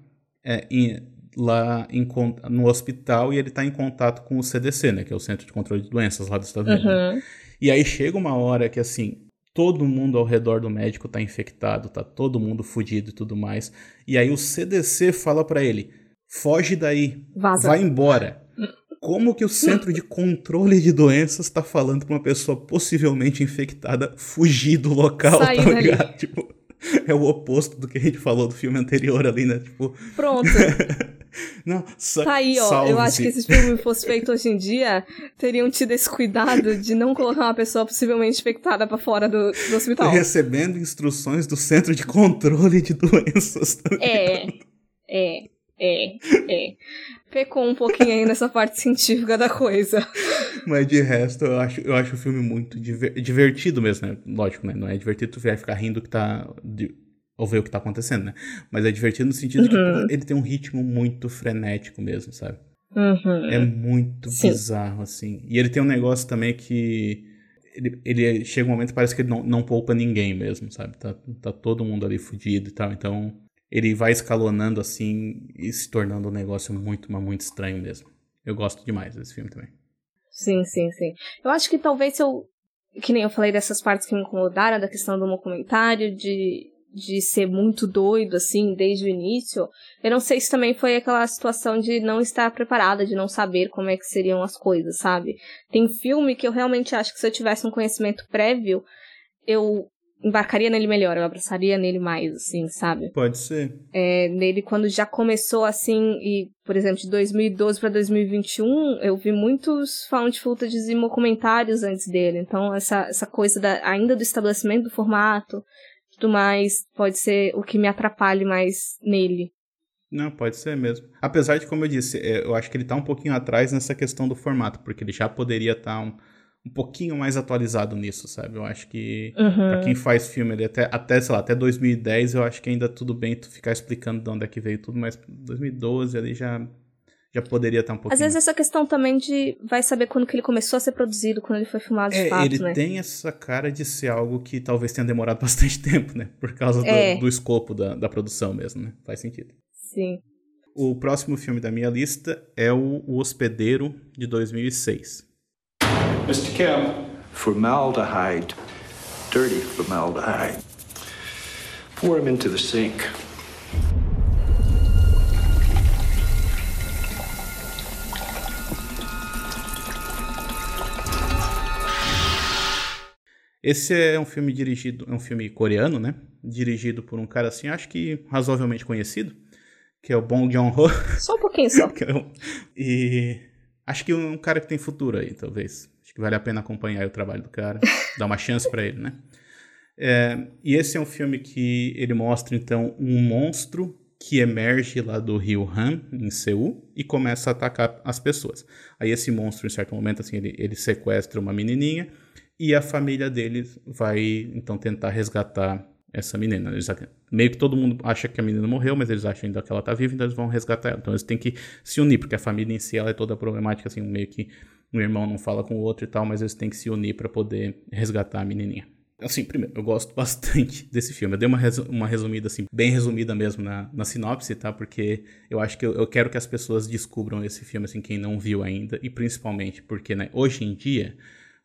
é, em, lá em, no hospital e ele tá em contato com o CDC, né? Que é o Centro de Controle de Doenças lá dos Estados Unidos. Uhum. E aí chega uma hora que assim. Todo mundo ao redor do médico tá infectado, tá todo mundo fudido e tudo mais. E aí o CDC fala para ele: foge daí, Vaza. vai embora como que o Centro de Controle de Doenças tá falando pra uma pessoa possivelmente infectada fugir do local, Sair tá ligado? [laughs] Tipo, é o oposto do que a gente falou do filme anterior ali, né? Tipo... Pronto. [laughs] [laughs] Não, tá aí, ó. Eu acho que se esse filme fosse feito hoje em dia, teriam tido esse cuidado de não colocar uma pessoa possivelmente infectada para fora do, do hospital. Recebendo instruções do Centro de Controle de Doenças. Tá é, é, é, é pecou um pouquinho aí nessa parte científica da coisa. Mas de resto, eu acho, eu acho o filme muito diver, divertido mesmo, né? Lógico, né? Não é divertido tu ficar rindo que tá. De, ou ver o que tá acontecendo, né? Mas é divertido no sentido uhum. de que ele tem um ritmo muito frenético mesmo, sabe? Uhum. É muito Sim. bizarro, assim. E ele tem um negócio também que. Ele, ele chega um momento que parece que ele não, não poupa ninguém mesmo, sabe? Tá, tá todo mundo ali fudido e tal. Então ele vai escalonando assim e se tornando um negócio muito, mas muito estranho mesmo. Eu gosto demais desse filme também. Sim, sim, sim. Eu acho que talvez se eu. Que nem eu falei dessas partes que me incomodaram, da questão do documentário, de de ser muito doido, assim, desde o início, eu não sei se também foi aquela situação de não estar preparada, de não saber como é que seriam as coisas, sabe? Tem filme que eu realmente acho que se eu tivesse um conhecimento prévio, eu embarcaria nele melhor, eu abraçaria nele mais, assim, sabe? Pode ser. É, nele, quando já começou assim, e, por exemplo, de 2012 para 2021, eu vi muitos found footage e comentários antes dele. Então, essa, essa coisa da, ainda do estabelecimento do formato, tudo mais, pode ser o que me atrapalhe mais nele. Não, pode ser mesmo. Apesar de, como eu disse, é, eu acho que ele tá um pouquinho atrás nessa questão do formato, porque ele já poderia estar tá um, um pouquinho mais atualizado nisso, sabe? Eu acho que uhum. pra quem faz filme ali até, até, sei lá, até 2010, eu acho que ainda tudo bem tu ficar explicando de onde é que veio tudo, mas 2012 ali já já poderia estar um pouquinho. Às vezes essa questão também de vai saber quando que ele começou a ser produzido, quando ele foi filmado de é, fato, ele né? tem essa cara de ser algo que talvez tenha demorado [laughs] bastante tempo, né? Por causa do, é. do escopo da, da produção mesmo, né? Faz sentido. Sim. O próximo filme da minha lista é o, o Hospedeiro, de 2006. Mr. Kemp. Formaldehyde. Dirty formaldehyde. Pour him into the sink. Esse é um filme dirigido, é um filme coreano, né? Dirigido por um cara assim, acho que razoavelmente conhecido, que é o Bong Joon-ho. Só um pouquinho só. [laughs] É e acho que é um cara que tem futuro aí, talvez. Acho que vale a pena acompanhar o trabalho do cara, [laughs] dar uma chance para ele, né? É, e esse é um filme que ele mostra então um monstro que emerge lá do rio Han, em Seul, e começa a atacar as pessoas. Aí esse monstro, em certo momento, assim, ele, ele sequestra uma menininha e a família deles vai então tentar resgatar essa menina. Eles, meio que todo mundo acha que a menina morreu, mas eles acham ainda que ela tá viva, então eles vão resgatar ela. Então eles têm que se unir, porque a família em si ela é toda problemática, assim, meio que um irmão não fala com o outro e tal, mas eles têm que se unir para poder resgatar a menininha. Assim, primeiro, eu gosto [laughs] bastante desse filme. Eu dei uma, resu uma resumida, assim, bem resumida mesmo na, na sinopse, tá? Porque eu acho que eu, eu, quero que as pessoas descubram esse filme, assim, quem não viu ainda. E principalmente porque, né, hoje em dia,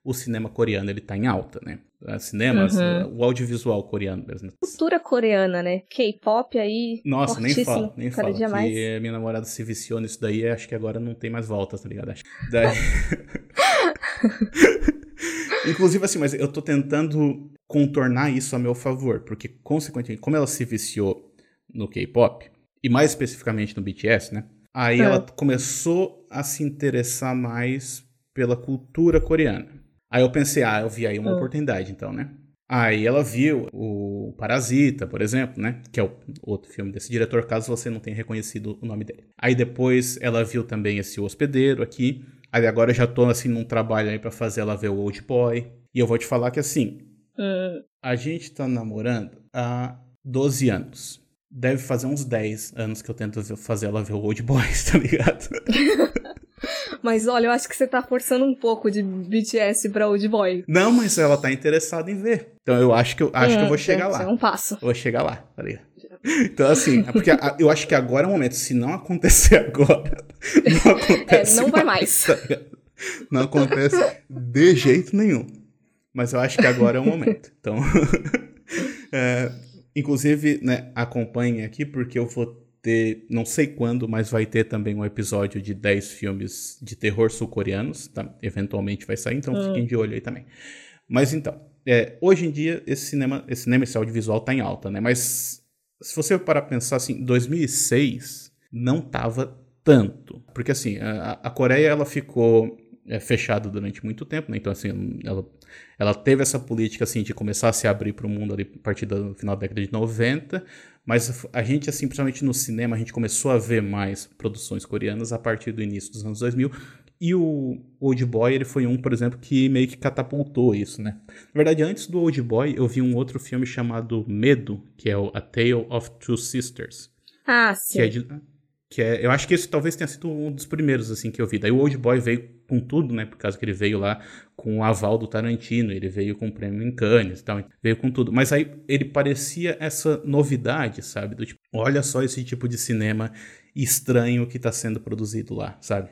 o cinema coreano ele tá em alta, né? Cinemas, uhum. o audiovisual coreano mesmo. Cultura coreana, né? K-pop aí. Nossa, nem fala, nem fala. Que mais. minha namorada se viciou nisso daí, acho que agora não tem mais volta, tá ligado? Daí... [laughs] Inclusive, assim, mas eu tô tentando contornar isso a meu favor, porque, consequentemente, como ela se viciou no K-pop, e mais especificamente no BTS, né? Aí é. ela começou a se interessar mais pela cultura coreana. Aí eu pensei, ah, eu vi aí uma ah. oportunidade, então, né? Aí ela viu o Parasita, por exemplo, né? Que é o outro filme desse diretor, caso você não tenha reconhecido o nome dele. Aí depois ela viu também esse Hospedeiro aqui. Aí agora eu já tô, assim, num trabalho aí pra fazer ela ver o Old Boy. E eu vou te falar que, assim, uh. a gente tá namorando há 12 anos. Deve fazer uns 10 anos que eu tento fazer ela ver o Old Boy, [laughs] tá ligado? [laughs] Mas olha, eu acho que você tá forçando um pouco de BTS pra Old Boy. Não, mas ela tá interessada em ver. Então eu acho que eu, acho é, que eu vou chegar lá. É um passo. Eu vou chegar lá, ligado? Então, assim, é porque eu acho que agora é o momento. Se não acontecer [laughs] agora, não acontece. É, não vai mais. mais tá não acontece de jeito nenhum. Mas eu acho que agora é o momento. Então, [laughs] é, inclusive, né, acompanhem aqui, porque eu vou ter, não sei quando, mas vai ter também um episódio de 10 filmes de terror sul-coreanos, tá? Eventualmente vai sair, então fiquem de olho aí também. Mas então, é, hoje em dia esse cinema, esse cinema, esse audiovisual tá em alta, né? Mas se você parar pensar assim, 2006 não tava tanto, porque assim, a, a Coreia ela ficou é, fechada durante muito tempo, né? Então assim, ela, ela teve essa política assim de começar a se abrir para o mundo ali a partir do final da década de 90, mas a gente, assim, principalmente no cinema, a gente começou a ver mais produções coreanas a partir do início dos anos 2000. E o Old Boy, ele foi um, por exemplo, que meio que catapultou isso, né? Na verdade, antes do Old Boy, eu vi um outro filme chamado Medo, que é o A Tale of Two Sisters. Ah, sim. Que é de, que é, eu acho que esse talvez tenha sido um dos primeiros, assim, que eu vi. Daí o Old Boy veio com tudo, né? Por causa que ele veio lá com o aval do Tarantino, ele veio com o prêmio em Cannes e tal, veio com tudo. Mas aí ele parecia essa novidade, sabe? Do tipo, olha só esse tipo de cinema estranho que está sendo produzido lá, sabe?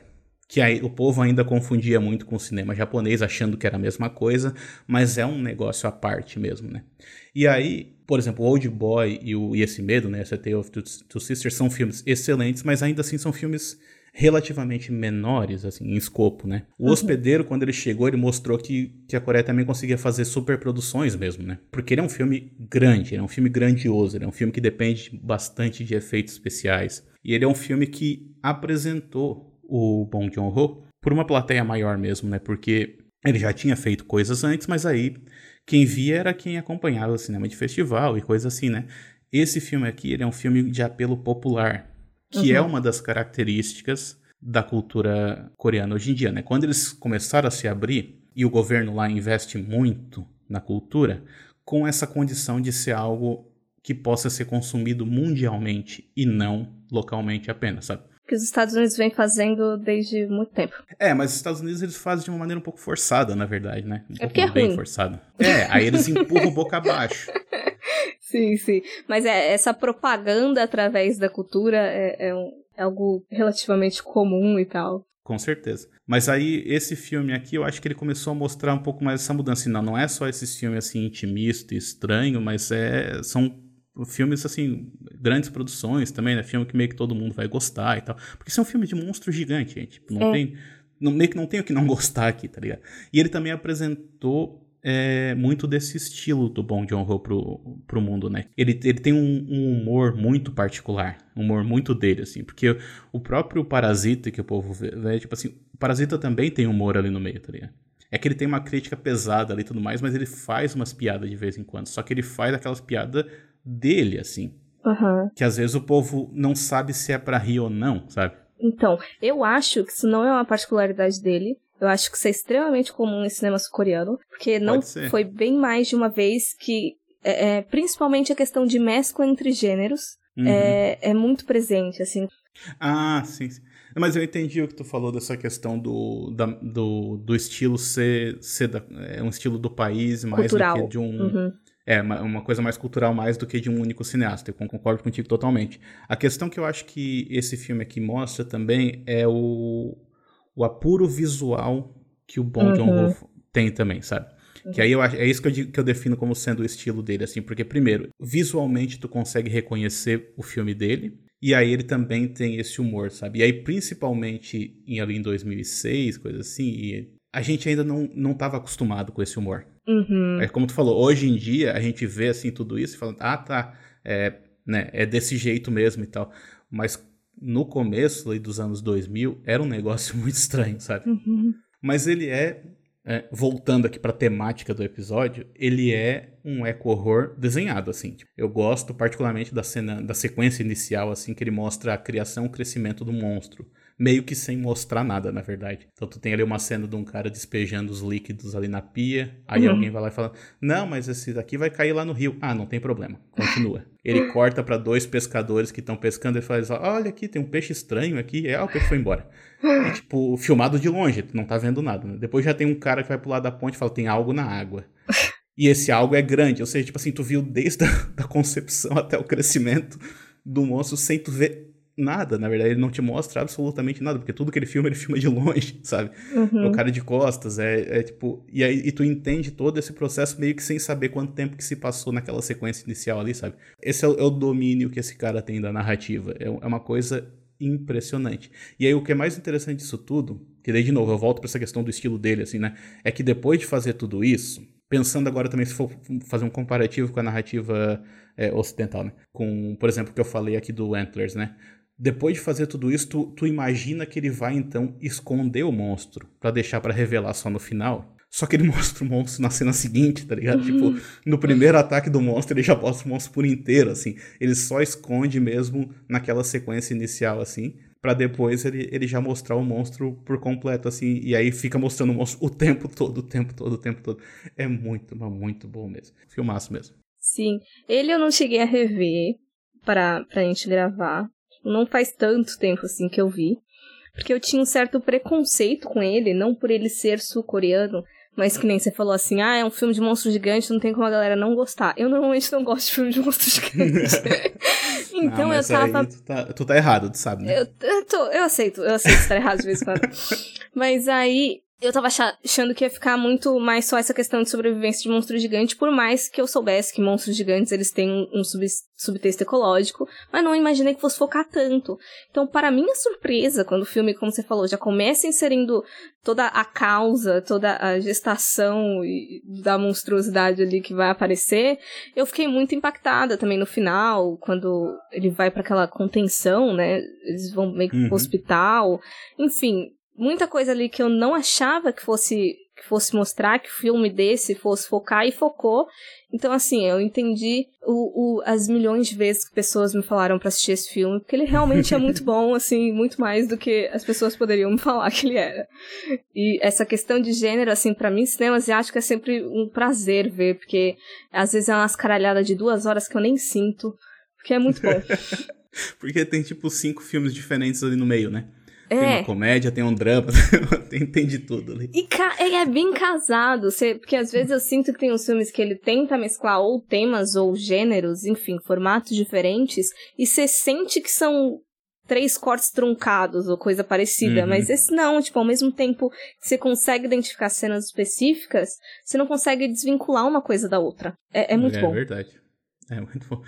Que aí o povo ainda confundia muito com o cinema japonês, achando que era a mesma coisa, mas é um negócio à parte mesmo, né? E aí, por exemplo, Old Boy e, o, e esse Medo, né, essa Tale of Two, Two Sisters, são filmes excelentes, mas ainda assim são filmes relativamente menores, assim, em escopo, né? O uhum. Hospedeiro, quando ele chegou, ele mostrou que, que a Coreia também conseguia fazer superproduções mesmo, né? Porque ele é um filme grande, ele é um filme grandioso, ele é um filme que depende bastante de efeitos especiais. E ele é um filme que apresentou o Bong Joon-ho por uma plateia maior mesmo, né? Porque ele já tinha feito coisas antes, mas aí quem via era quem acompanhava o cinema de festival e coisa assim, né? Esse filme aqui, ele é um filme de apelo popular, que é uhum. é uma das características da cultura coreana hoje em dia, né? Quando eles começaram a se abrir e o governo lá investe muito na cultura, com essa condição de ser algo que possa ser consumido mundialmente e não localmente apenas, sabe? Que os Estados Unidos vem fazendo desde muito tempo. É, mas os Estados Unidos eles fazem de uma maneira um pouco forçada, na verdade, né? Um é porque é bem ruim. forçada. É, aí eles empurram boca [laughs] abaixo. Sim, sim. Mas é, essa propaganda através da cultura é, é, um, é algo relativamente comum e tal. Com certeza. Mas aí, esse filme aqui, eu acho que ele começou a mostrar um pouco mais essa mudança. Não, não é só esse filme assim, intimista e estranho, mas é, são filmes, assim, grandes produções também, né? Filme que meio que todo mundo vai gostar e tal. Porque isso é um filme de monstro gigante, gente. Tipo, não é. tem. Não, meio que não tem o que não [laughs] gostar aqui, tá ligado? E ele também apresentou é, muito desse estilo do Bong Joon-ho pro, pro mundo, né? Ele, ele tem um, um, humor muito particular, um humor muito dele, assim, porque o próprio Parasita que o povo vê, vê, tipo assim, o Parasita também tem humor ali no meio, tá ligado? É que ele tem uma crítica pesada ali e tudo mais, mas ele faz umas piadas de vez em quando, só que ele faz aquelas piadas dele, assim. Uhum. Que às vezes o povo não sabe se é para rir ou não, sabe? Então, eu acho que isso não é uma particularidade dele. Eu acho que isso é extremamente comum em cinema sul-coreano, porque não foi bem mais de uma vez que, é, é, principalmente a questão de mescla entre gêneros, uhum. é, é muito presente, assim. Ah, sim, sim. Mas eu entendi o que tu falou dessa questão do, da, do, do estilo ser, ser da, é um estilo do país mais Cultural. do que de um. Uhum. É, uma coisa mais cultural mais do que de um único cineasta. Eu concordo contigo totalmente. A questão que eu acho que esse filme aqui mostra também é o, o apuro visual que o Joon-ho uhum. tem também, sabe? Uhum. Que aí eu acho, é isso que eu, que eu defino como sendo o estilo dele, assim, porque primeiro, visualmente tu consegue reconhecer o filme dele, e aí ele também tem esse humor, sabe? E aí principalmente em ali em 2006, coisa assim, a gente ainda não não estava acostumado com esse humor. Uhum. É como tu falou, hoje em dia a gente vê assim tudo isso e fala, ah, tá, é, né, é desse jeito mesmo e tal. Mas no começo ali, dos anos 2000 era um negócio [laughs] muito estranho, sabe? Uhum. Mas ele é, é voltando aqui para a temática do episódio, ele é um eco-horror desenhado, assim. Eu gosto particularmente da cena, da sequência inicial, assim, que ele mostra a criação e o crescimento do monstro meio que sem mostrar nada, na verdade. Então tu tem ali uma cena de um cara despejando os líquidos ali na pia, aí uhum. alguém vai lá e fala: "Não, mas esse daqui vai cair lá no rio". Ah, não tem problema. Continua. Ele corta para dois pescadores que estão pescando e faz: "Olha aqui, tem um peixe estranho aqui". É, ah, o peixe foi embora. E, tipo, filmado de longe, tu não tá vendo nada. Né? Depois já tem um cara que vai pular da ponte e fala: "Tem algo na água". E esse algo é grande, ou seja, tipo assim, tu viu desde a [laughs] da concepção até o crescimento do monstro sem tu ver nada, na verdade, ele não te mostra absolutamente nada, porque tudo que ele filma, ele filma de longe, [laughs] sabe? Uhum. É o cara de costas, é, é, tipo. E aí e tu entende todo esse processo meio que sem saber quanto tempo que se passou naquela sequência inicial ali, sabe? Esse é o, é o domínio que esse cara tem da narrativa. É, é uma coisa impressionante. E aí o que é mais interessante disso tudo, que daí de novo eu volto para essa questão do estilo dele, assim, né? É que depois de fazer tudo isso, pensando agora também se for fazer um comparativo com a narrativa é, ocidental, né? Com, por exemplo, o que eu falei aqui do Antlers, né? Depois de fazer tudo isso, tu, tu imagina que ele vai então esconder o monstro para deixar para revelar só no final. Só que ele [laughs] mostra o monstro na cena seguinte, tá ligado? Tipo, no primeiro ataque do monstro, ele já mostra o monstro por inteiro, assim. Ele só esconde mesmo naquela sequência inicial, assim, para depois ele, ele já mostrar o monstro por completo, assim. E aí fica mostrando o monstro o tempo todo, o tempo todo, o tempo todo. É muito, mas muito bom mesmo. Filmaço mesmo. Sim. Ele eu não cheguei a rever pra, pra gente gravar. Não faz tanto tempo assim que eu vi. Porque eu tinha um certo preconceito com ele, não por ele ser sul-coreano, mas que nem você falou assim, ah, é um filme de monstro gigante, não tem como a galera não gostar. Eu normalmente não gosto de filme de monstro gigante. [laughs] Então Não, eu tava. Tu tá, tu tá, errado, tu sabe, né? Eu, eu, tô, eu aceito, eu aceito estar errado de vez em quando. Mas aí eu tava achando que ia ficar muito mais só essa questão de sobrevivência de monstro gigante, por mais que eu soubesse que monstros gigantes eles têm um sub, subtexto ecológico, mas não imaginei que fosse focar tanto. Então, para minha surpresa, quando o filme, como você falou, já começa inserindo toda a causa, toda a gestação da monstruosidade ali que vai aparecer, eu fiquei muito impactada também no final, quando ele vai para aquela contenção, né? Eles vão meio que pro uhum. hospital. Enfim, muita coisa ali que eu não achava que fosse que fosse mostrar que o filme desse fosse focar e focou. Então, assim, eu entendi o, o, as milhões de vezes que pessoas me falaram para assistir esse filme, porque ele realmente é [laughs] muito bom, assim, muito mais do que as pessoas poderiam me falar que ele era. E essa questão de gênero, assim, para mim, cinema asiático é sempre um prazer ver, porque às vezes é umas caralhadas de duas horas que eu nem sinto, porque é muito bom. [laughs] porque tem, tipo, cinco filmes diferentes ali no meio, né? É. Tem uma comédia, tem um drama, [laughs] tem, tem de tudo ali. E ele é bem casado, porque às vezes eu sinto que tem uns filmes que ele tenta mesclar ou temas ou gêneros, enfim, formatos diferentes, e você sente que são três cortes truncados ou coisa parecida, uhum. mas esse não, tipo, ao mesmo tempo que você consegue identificar cenas específicas, você não consegue desvincular uma coisa da outra. É, é muito é, bom. É verdade. É muito bom.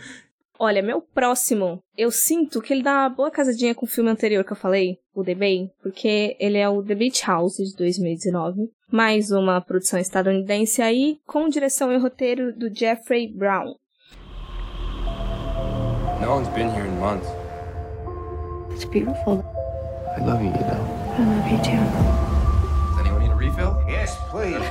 Olha, meu próximo, eu sinto que ele dá uma boa casadinha com o filme anterior que eu falei, o The Bay, porque ele é o The Beach House de 2019, mais uma produção estadunidense aí, com direção e roteiro do Jeffrey Brown. No one's been here in months. It's beautiful. I love you, you know. I love you too. Does anyone need a refill? Yes, please. [laughs]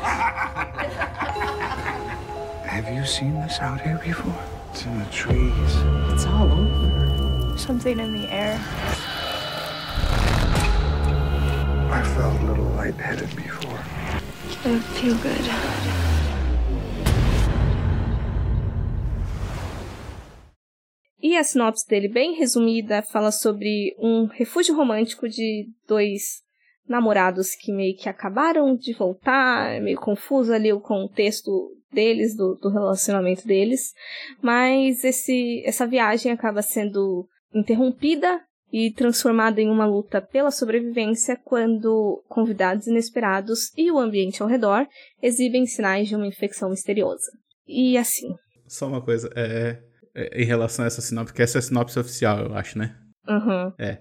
Have you seen this out here before? It's in the trees. It's all over. Something in the air. I felt a little lightheaded before. I feel good. E a sinopse dele, bem resumida, fala sobre um refúgio romântico de dois namorados que meio que acabaram de voltar, meio confuso ali o contexto deles, do, do relacionamento deles, mas esse, essa viagem acaba sendo interrompida e transformada em uma luta pela sobrevivência quando convidados inesperados e o ambiente ao redor exibem sinais de uma infecção misteriosa. E assim. Só uma coisa, é, é em relação a essa sinopse, porque essa é a sinopse oficial, eu acho, né? Uhum. É.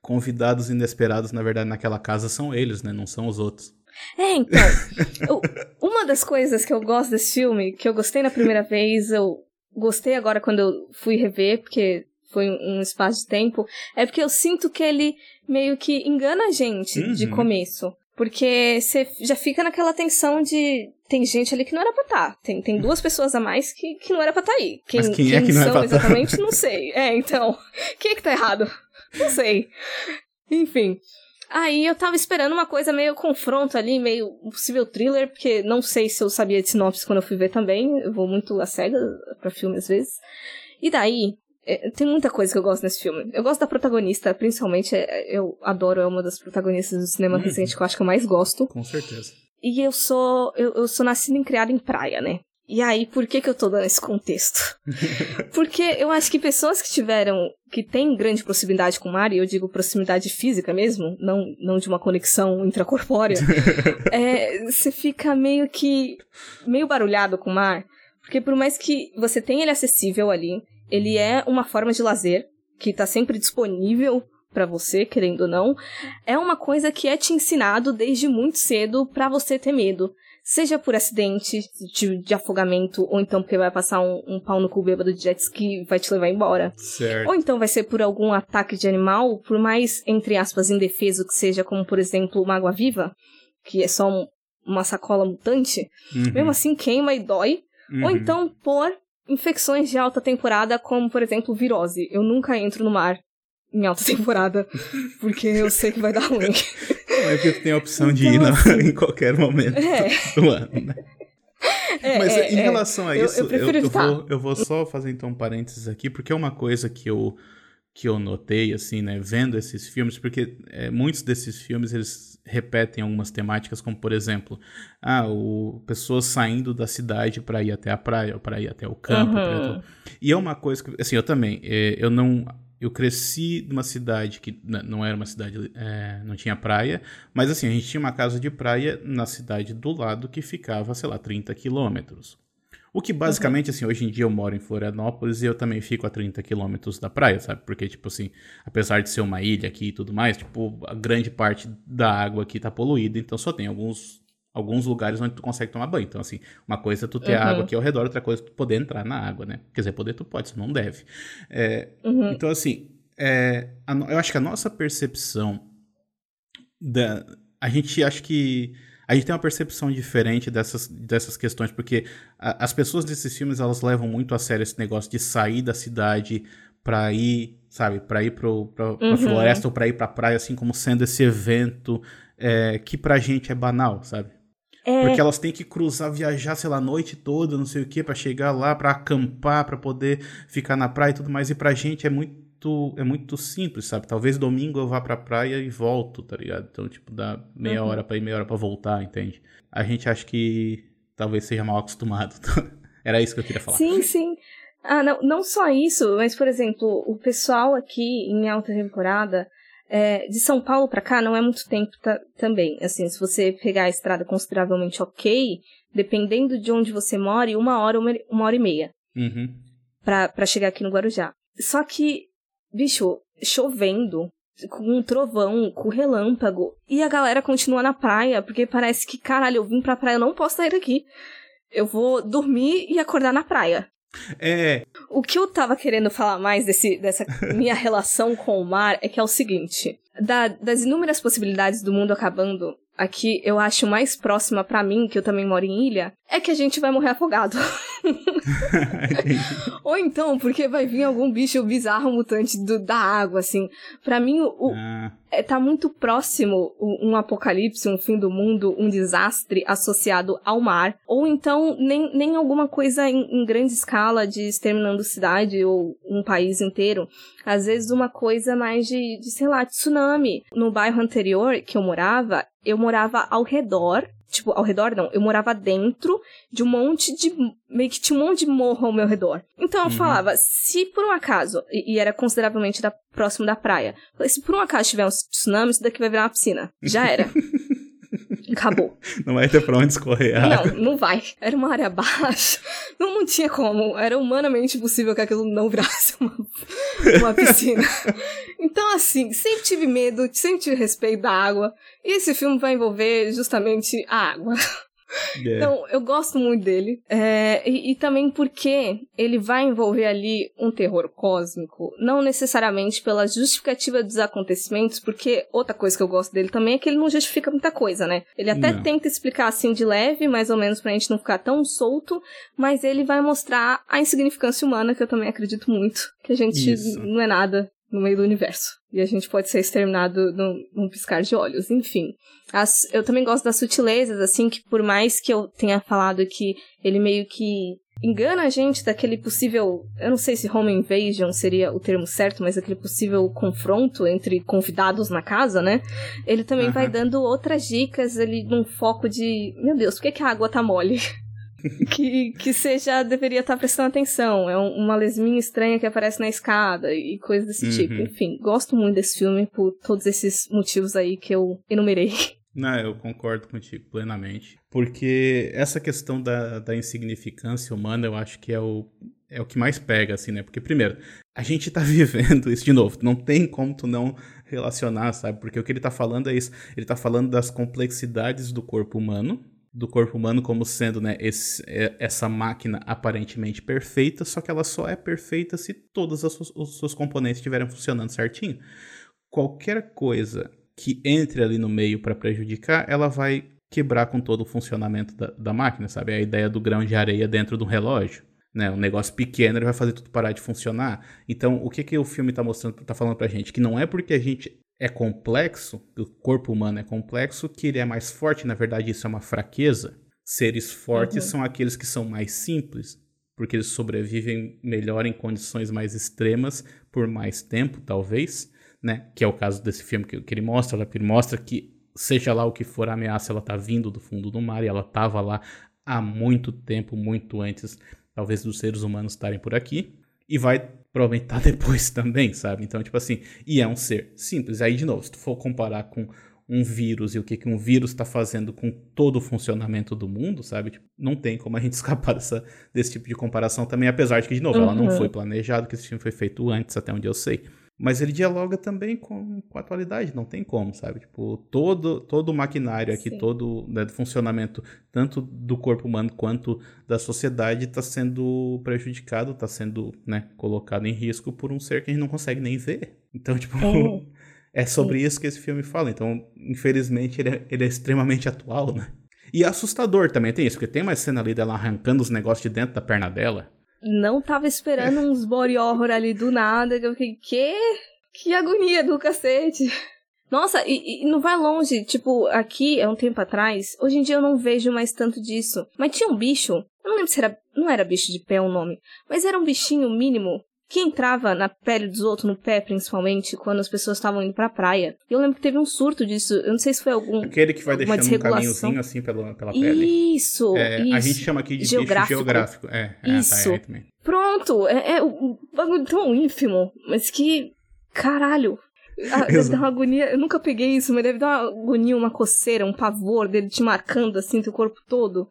Convidados inesperados, na verdade, naquela casa são eles, né? Não são os outros. É, então. eu, uma das coisas que eu gosto desse filme, que eu gostei na primeira vez, eu gostei agora quando eu fui rever, porque foi um espaço de tempo, é porque eu sinto que ele meio que engana a gente uhum. de começo. Porque você já fica naquela tensão de. Tem gente ali que não era pra estar. Tá. Tem, tem duas pessoas a mais que, que não era pra estar tá aí. Quem, Mas quem, quem é que não são é pra exatamente, tá? não sei. É, então. [laughs] Quem é que tá errado? Não sei. Enfim. Aí eu tava esperando uma coisa meio confronto ali, meio possível thriller, porque não sei se eu sabia de sinopse quando eu fui ver também. Eu vou muito a cega pra filme às vezes. E daí, é, tem muita coisa que eu gosto nesse filme. Eu gosto da protagonista, principalmente, é, eu adoro, é uma das protagonistas do cinema uhum. recente que eu acho que eu mais gosto. Com certeza. E eu sou, eu, eu sou nascida e criada em praia, né? E aí, por que que eu tô dando esse contexto? [laughs] Porque eu acho que pessoas que tiveram, que têm grande proximidade com o mar, e eu digo proximidade física mesmo, não, não de uma conexão intracorpórea, [laughs] é, você fica meio que, meio barulhado com o mar. Porque por mais que você tenha ele acessível ali, ele é uma forma de lazer, que tá sempre disponível para você, querendo ou não, é uma coisa que é te ensinado desde muito cedo para você ter medo. Seja por acidente de, de, afogamento, ou então porque vai passar um, um pau no cu bêbado de jet ski e vai te levar embora. Certo. Ou então vai ser por algum ataque de animal, por mais, entre aspas, indefeso que seja, como por exemplo uma água-viva, que é só um, uma sacola mutante. Uhum. Mesmo assim queima e dói. Uhum. Ou então por infecções de alta temporada, como por exemplo virose. Eu nunca entro no mar em alta [laughs] temporada, porque eu sei que vai dar ruim. [laughs] É porque tu tem a opção de então, ir assim, [laughs] em qualquer momento é. do ano, né? É, Mas é, em é. relação a isso, eu, eu, eu, eu, vou, eu vou só fazer então um parênteses aqui, porque é uma coisa que eu que eu notei, assim, né, vendo esses filmes, porque é, muitos desses filmes eles repetem algumas temáticas, como por exemplo, ah, o, pessoas saindo da cidade para ir até a praia, para ir até o campo. Uhum. E é uma coisa que, assim, eu também, é, eu não. Eu cresci numa cidade que não era uma cidade, é, não tinha praia, mas assim, a gente tinha uma casa de praia na cidade do lado que ficava, sei lá, 30 quilômetros. O que basicamente, uhum. assim, hoje em dia eu moro em Florianópolis e eu também fico a 30 quilômetros da praia, sabe? Porque, tipo assim, apesar de ser uma ilha aqui e tudo mais, tipo, a grande parte da água aqui tá poluída, então só tem alguns, alguns lugares onde tu consegue tomar banho. Então, assim, uma coisa é tu ter uhum. água aqui ao redor, outra coisa é tu poder entrar na água, né? Quer dizer, poder tu pode, tu não deve. É, uhum. Então, assim, é, a, eu acho que a nossa percepção da... A gente acha que a gente tem uma percepção diferente dessas, dessas questões, porque a, as pessoas desses filmes, elas levam muito a sério esse negócio de sair da cidade para ir, sabe, para ir pro, pra, pra uhum. floresta ou para ir pra praia, assim, como sendo esse evento é, que pra gente é banal, sabe? É... Porque elas têm que cruzar, viajar, sei lá, a noite toda, não sei o que, para chegar lá, para acampar, para poder ficar na praia e tudo mais. E pra gente é muito é muito simples, sabe? Talvez domingo eu vá pra praia e volto, tá ligado? Então, tipo, dá meia uhum. hora pra ir, meia hora pra voltar, entende? A gente acha que talvez seja mal acostumado. [laughs] Era isso que eu queria falar. Sim, sim. Ah, não, não só isso, mas, por exemplo, o pessoal aqui em Alta Temporada, é, de São Paulo para cá não é muito tempo também. Assim, se você pegar a estrada consideravelmente ok, dependendo de onde você mora, uma hora, uma, uma hora e meia. Uhum. para chegar aqui no Guarujá. Só que bicho, chovendo, com um trovão, com relâmpago, e a galera continua na praia, porque parece que, caralho, eu vim pra praia, eu não posso sair daqui. Eu vou dormir e acordar na praia. É. O que eu tava querendo falar mais desse, dessa [laughs] minha relação com o mar é que é o seguinte: da, das inúmeras possibilidades do mundo acabando, aqui eu acho mais próxima para mim, que eu também moro em ilha, é que a gente vai morrer afogado. [laughs] Ou então, porque vai vir algum bicho bizarro mutante do, da água, assim. Para mim, o, ah. é, tá muito próximo um apocalipse, um fim do mundo, um desastre associado ao mar. Ou então, nem, nem alguma coisa em, em grande escala de exterminando cidade ou um país inteiro. Às vezes, uma coisa mais de, de sei lá, tsunami. No bairro anterior que eu morava, eu morava ao redor tipo, ao redor não, eu morava dentro de um monte de, meio que tinha um monte de morro ao meu redor. Então eu uhum. falava, se por um acaso, e, e, era consideravelmente da, próximo da praia, falei, se por um acaso tiver um tsunami, isso daqui vai virar uma piscina. Já era. [laughs] Acabou. [laughs] Não vai ter pra onde escorrer Não, não vai. Era uma área baixa. Não, não tinha como. Era humanamente possível que aquilo não virasse uma, uma [laughs] piscina. Então, assim, sempre tive medo, sempre tive respeito da água. E esse filme vai envolver justamente a água. Yeah. Então, eu gosto muito dele. É, e, e, também porque ele vai envolver ali um terror cósmico, não necessariamente pela justificativa dos acontecimentos, porque outra coisa que eu gosto dele também é que ele não justifica muita coisa, né? Ele até não. tenta explicar assim de leve, mais ou menos pra gente não ficar tão solto, mas ele vai mostrar a insignificância humana, que eu também acredito muito, que a gente Isso. não é nada no meio do universo. E a gente pode ser exterminado num, num piscar de olhos. Enfim. As, eu também gosto das sutilezas, assim, que por mais que eu tenha falado que ele meio que engana a gente daquele possível. Eu não sei se home invasion seria o termo certo, mas aquele possível confronto entre convidados na casa, né? Ele também uhum. vai dando outras dicas ali num foco de. Meu Deus, por que, que a água tá mole? Que, que você já deveria estar prestando atenção. É uma lesminha estranha que aparece na escada e coisas desse uhum. tipo. Enfim, gosto muito desse filme por todos esses motivos aí que eu enumerei. Não, eu concordo contigo plenamente. Porque essa questão da, da insignificância humana, eu acho que é o, é o que mais pega, assim, né? Porque, primeiro, a gente tá [laughs] vivendo isso de novo. Não tem como tu não relacionar, sabe? Porque o que ele tá falando é isso. Ele tá falando das complexidades do corpo humano, do corpo humano como sendo né, esse, é, essa máquina aparentemente perfeita, só que ela só é perfeita se todos os seus componentes estiverem funcionando certinho. Qualquer coisa que entre ali no meio para prejudicar, ela vai quebrar com todo o funcionamento da, da, máquina, sabe? A ideia do grão de areia dentro do relógio. Né, um negócio pequeno ele vai fazer tudo parar de funcionar. Então, o que, que o filme está mostrando, tá falando pra gente? Que não é porque a gente é complexo, o corpo humano é complexo, que ele é mais forte, na verdade isso é uma fraqueza. Seres fortes uhum. são aqueles que são mais simples, porque eles sobrevivem melhor em condições mais extremas por mais tempo, talvez, né? Que é o caso desse filme que, que ele mostra, que ele mostra que seja lá o que for a ameaça, ela tá vindo do fundo do mar e ela tava lá há muito tempo, muito antes, talvez dos seres humanos estarem por aqui, e vai provavelmente tá [laughs] depois também, sabe? Então, tipo assim, e é um ser simples. Aí, de novo, se tu for comparar com um vírus e o que, que um vírus está fazendo com todo o funcionamento do mundo, sabe? Tipo, não tem como a gente [laughs] escapar dessa, desse tipo de comparação também, apesar de que, de novo, uhum. ela não uhum. foi planejada, que esse filme foi feito antes, até onde eu sei. Mas ele dialoga também com, com a atualidade, não tem como, sabe? Tipo, todo, todo o maquinário aqui, Sim. todo né, funcionamento, tanto do corpo humano quanto da sociedade, está sendo prejudicado, está sendo né, colocado em risco por um ser que a gente não consegue nem ver. Então, [laughs] tipo, é. É sobre Sim. isso que esse filme fala. Então, infelizmente, ele é, ele é extremamente atual, né? E é assustador também, tem isso, porque tem uma cena ali dela arrancando os negócios de dentro da perna dela. Não tava esperando é. uns body horror ali do nada, que eu fiquei, que? Que agonia do cacete. Nossa, e, e, não vai longe, tipo, aqui, há um tempo atrás, hoje em dia eu não vejo mais tanto disso, mas tinha um bicho, eu não lembro se era, não era bicho de pé o nome, mas era um bichinho mínimo, que entrava na pele dos outros, no pé principalmente, quando as pessoas estavam indo pra praia. Eu lembro que teve um surto disso, eu não sei se foi algum. Aquele que vai deixando um caminhozinho assim pela, pela pele. Isso, é, isso. A gente chama aqui de geográfico. bicho geográfico. É, é isso. Tá, é, Pronto, é, é um bagulho tão ínfimo, mas que. Caralho, ah, deve dar uma agonia. Eu nunca peguei isso, mas deve dar uma agonia, uma coceira, um pavor dele te marcando assim teu corpo todo.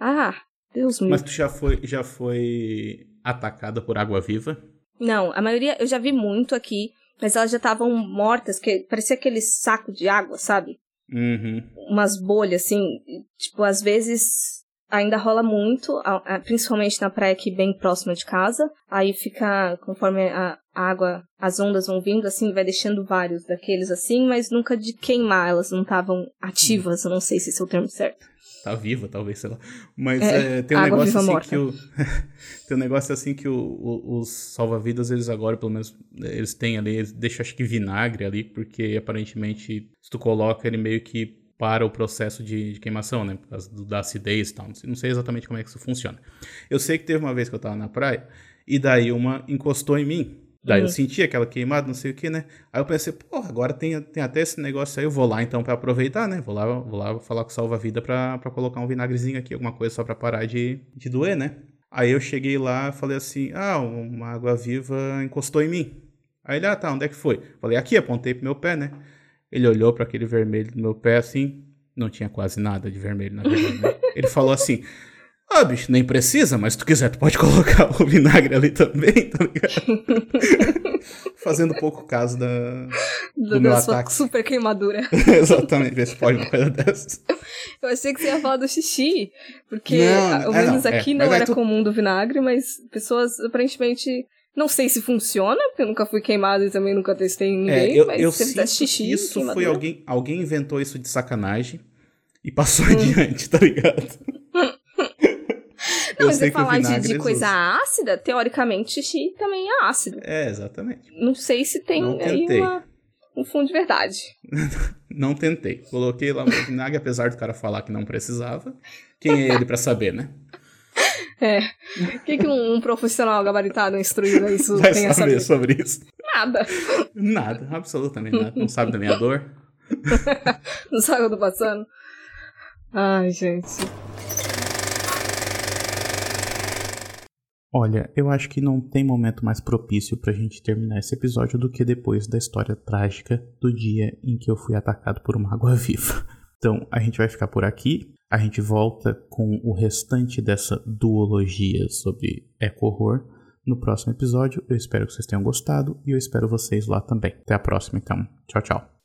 Ah, Deus me. Mas tu já foi, já foi atacada por água viva? Não, a maioria eu já vi muito aqui, mas elas já estavam mortas, que parecia aquele saco de água, sabe? Uhum. Umas bolhas, assim. Tipo, às vezes ainda rola muito, principalmente na praia aqui bem próxima de casa. Aí fica, conforme a água, as ondas vão vindo, assim, vai deixando vários daqueles assim, mas nunca de queimar, elas não estavam ativas, eu não sei se esse é o termo certo tá viva, talvez, sei lá. Mas é, é, tem um negócio assim morta. que o. [laughs] tem um negócio assim que o, o, os salva-vidas, eles agora, pelo menos, eles têm ali, eles deixam acho que vinagre ali, porque aparentemente, se tu coloca ele meio que para o processo de, de queimação, né? Por causa do, da acidez e tal. Não sei exatamente como é que isso funciona. Eu sei que teve uma vez que eu tava na praia, e daí uma encostou em mim. Daí uhum. eu senti aquela queimada, não sei o que, né? Aí eu pensei, porra, agora tem, tem até esse negócio aí, eu vou lá então para aproveitar, né? Vou lá, vou lá falar com o salva-vida pra, pra colocar um vinagrezinho aqui, alguma coisa só pra parar de, de doer, né? Aí eu cheguei lá falei assim, ah, uma água viva encostou em mim. Aí ele, ah, tá, onde é que foi? Falei, aqui, apontei pro meu pé, né? Ele olhou para aquele vermelho do meu pé assim, não tinha quase nada de vermelho na verdade. Né? Ele falou assim, ah, bicho, nem precisa, mas se tu quiser, tu pode [laughs] colocar o vinagre ali também, tá ligado? [laughs] Fazendo pouco caso da, do, do meu ataque. super queimadura. [laughs] Exatamente, vê se pode uma coisa dessas. Eu achei que você ia falar do xixi, porque não, ao menos é, não, aqui é, não era tu... comum do vinagre, mas pessoas aparentemente não sei se funciona, porque eu nunca fui queimado e também nunca testei em é, ninguém, é, eu, mas eu sinto xixi, isso foi alguém, alguém inventou isso de sacanagem e passou hum. adiante, tá ligado? Não, mas você falar de, de coisa ácida, teoricamente xixi também é ácido. É, exatamente. Não sei se tem aí uma, um fundo de verdade. [laughs] não tentei. Coloquei lá o vinagre, apesar do cara falar que não precisava. Quem é ele para saber, né? [laughs] É. O que, que um, profissional gabaritado instruído isso [laughs] Vai tem saber a saber sobre isso? Nada. Nada, absolutamente nada. Não sabe da minha dor. não sabe o que eu tô passando. Ai, gente. Olha, eu acho que não tem momento mais propício pra gente terminar esse episódio do que depois da história trágica do dia em que eu fui atacado por uma água [laughs] viva. Então, a gente vai ficar por aqui. A gente volta com o restante dessa duologia sobre eco-horror no próximo episódio. Eu espero que vocês tenham gostado e eu espero vocês lá também. Até a próxima, então. Tchau, tchau.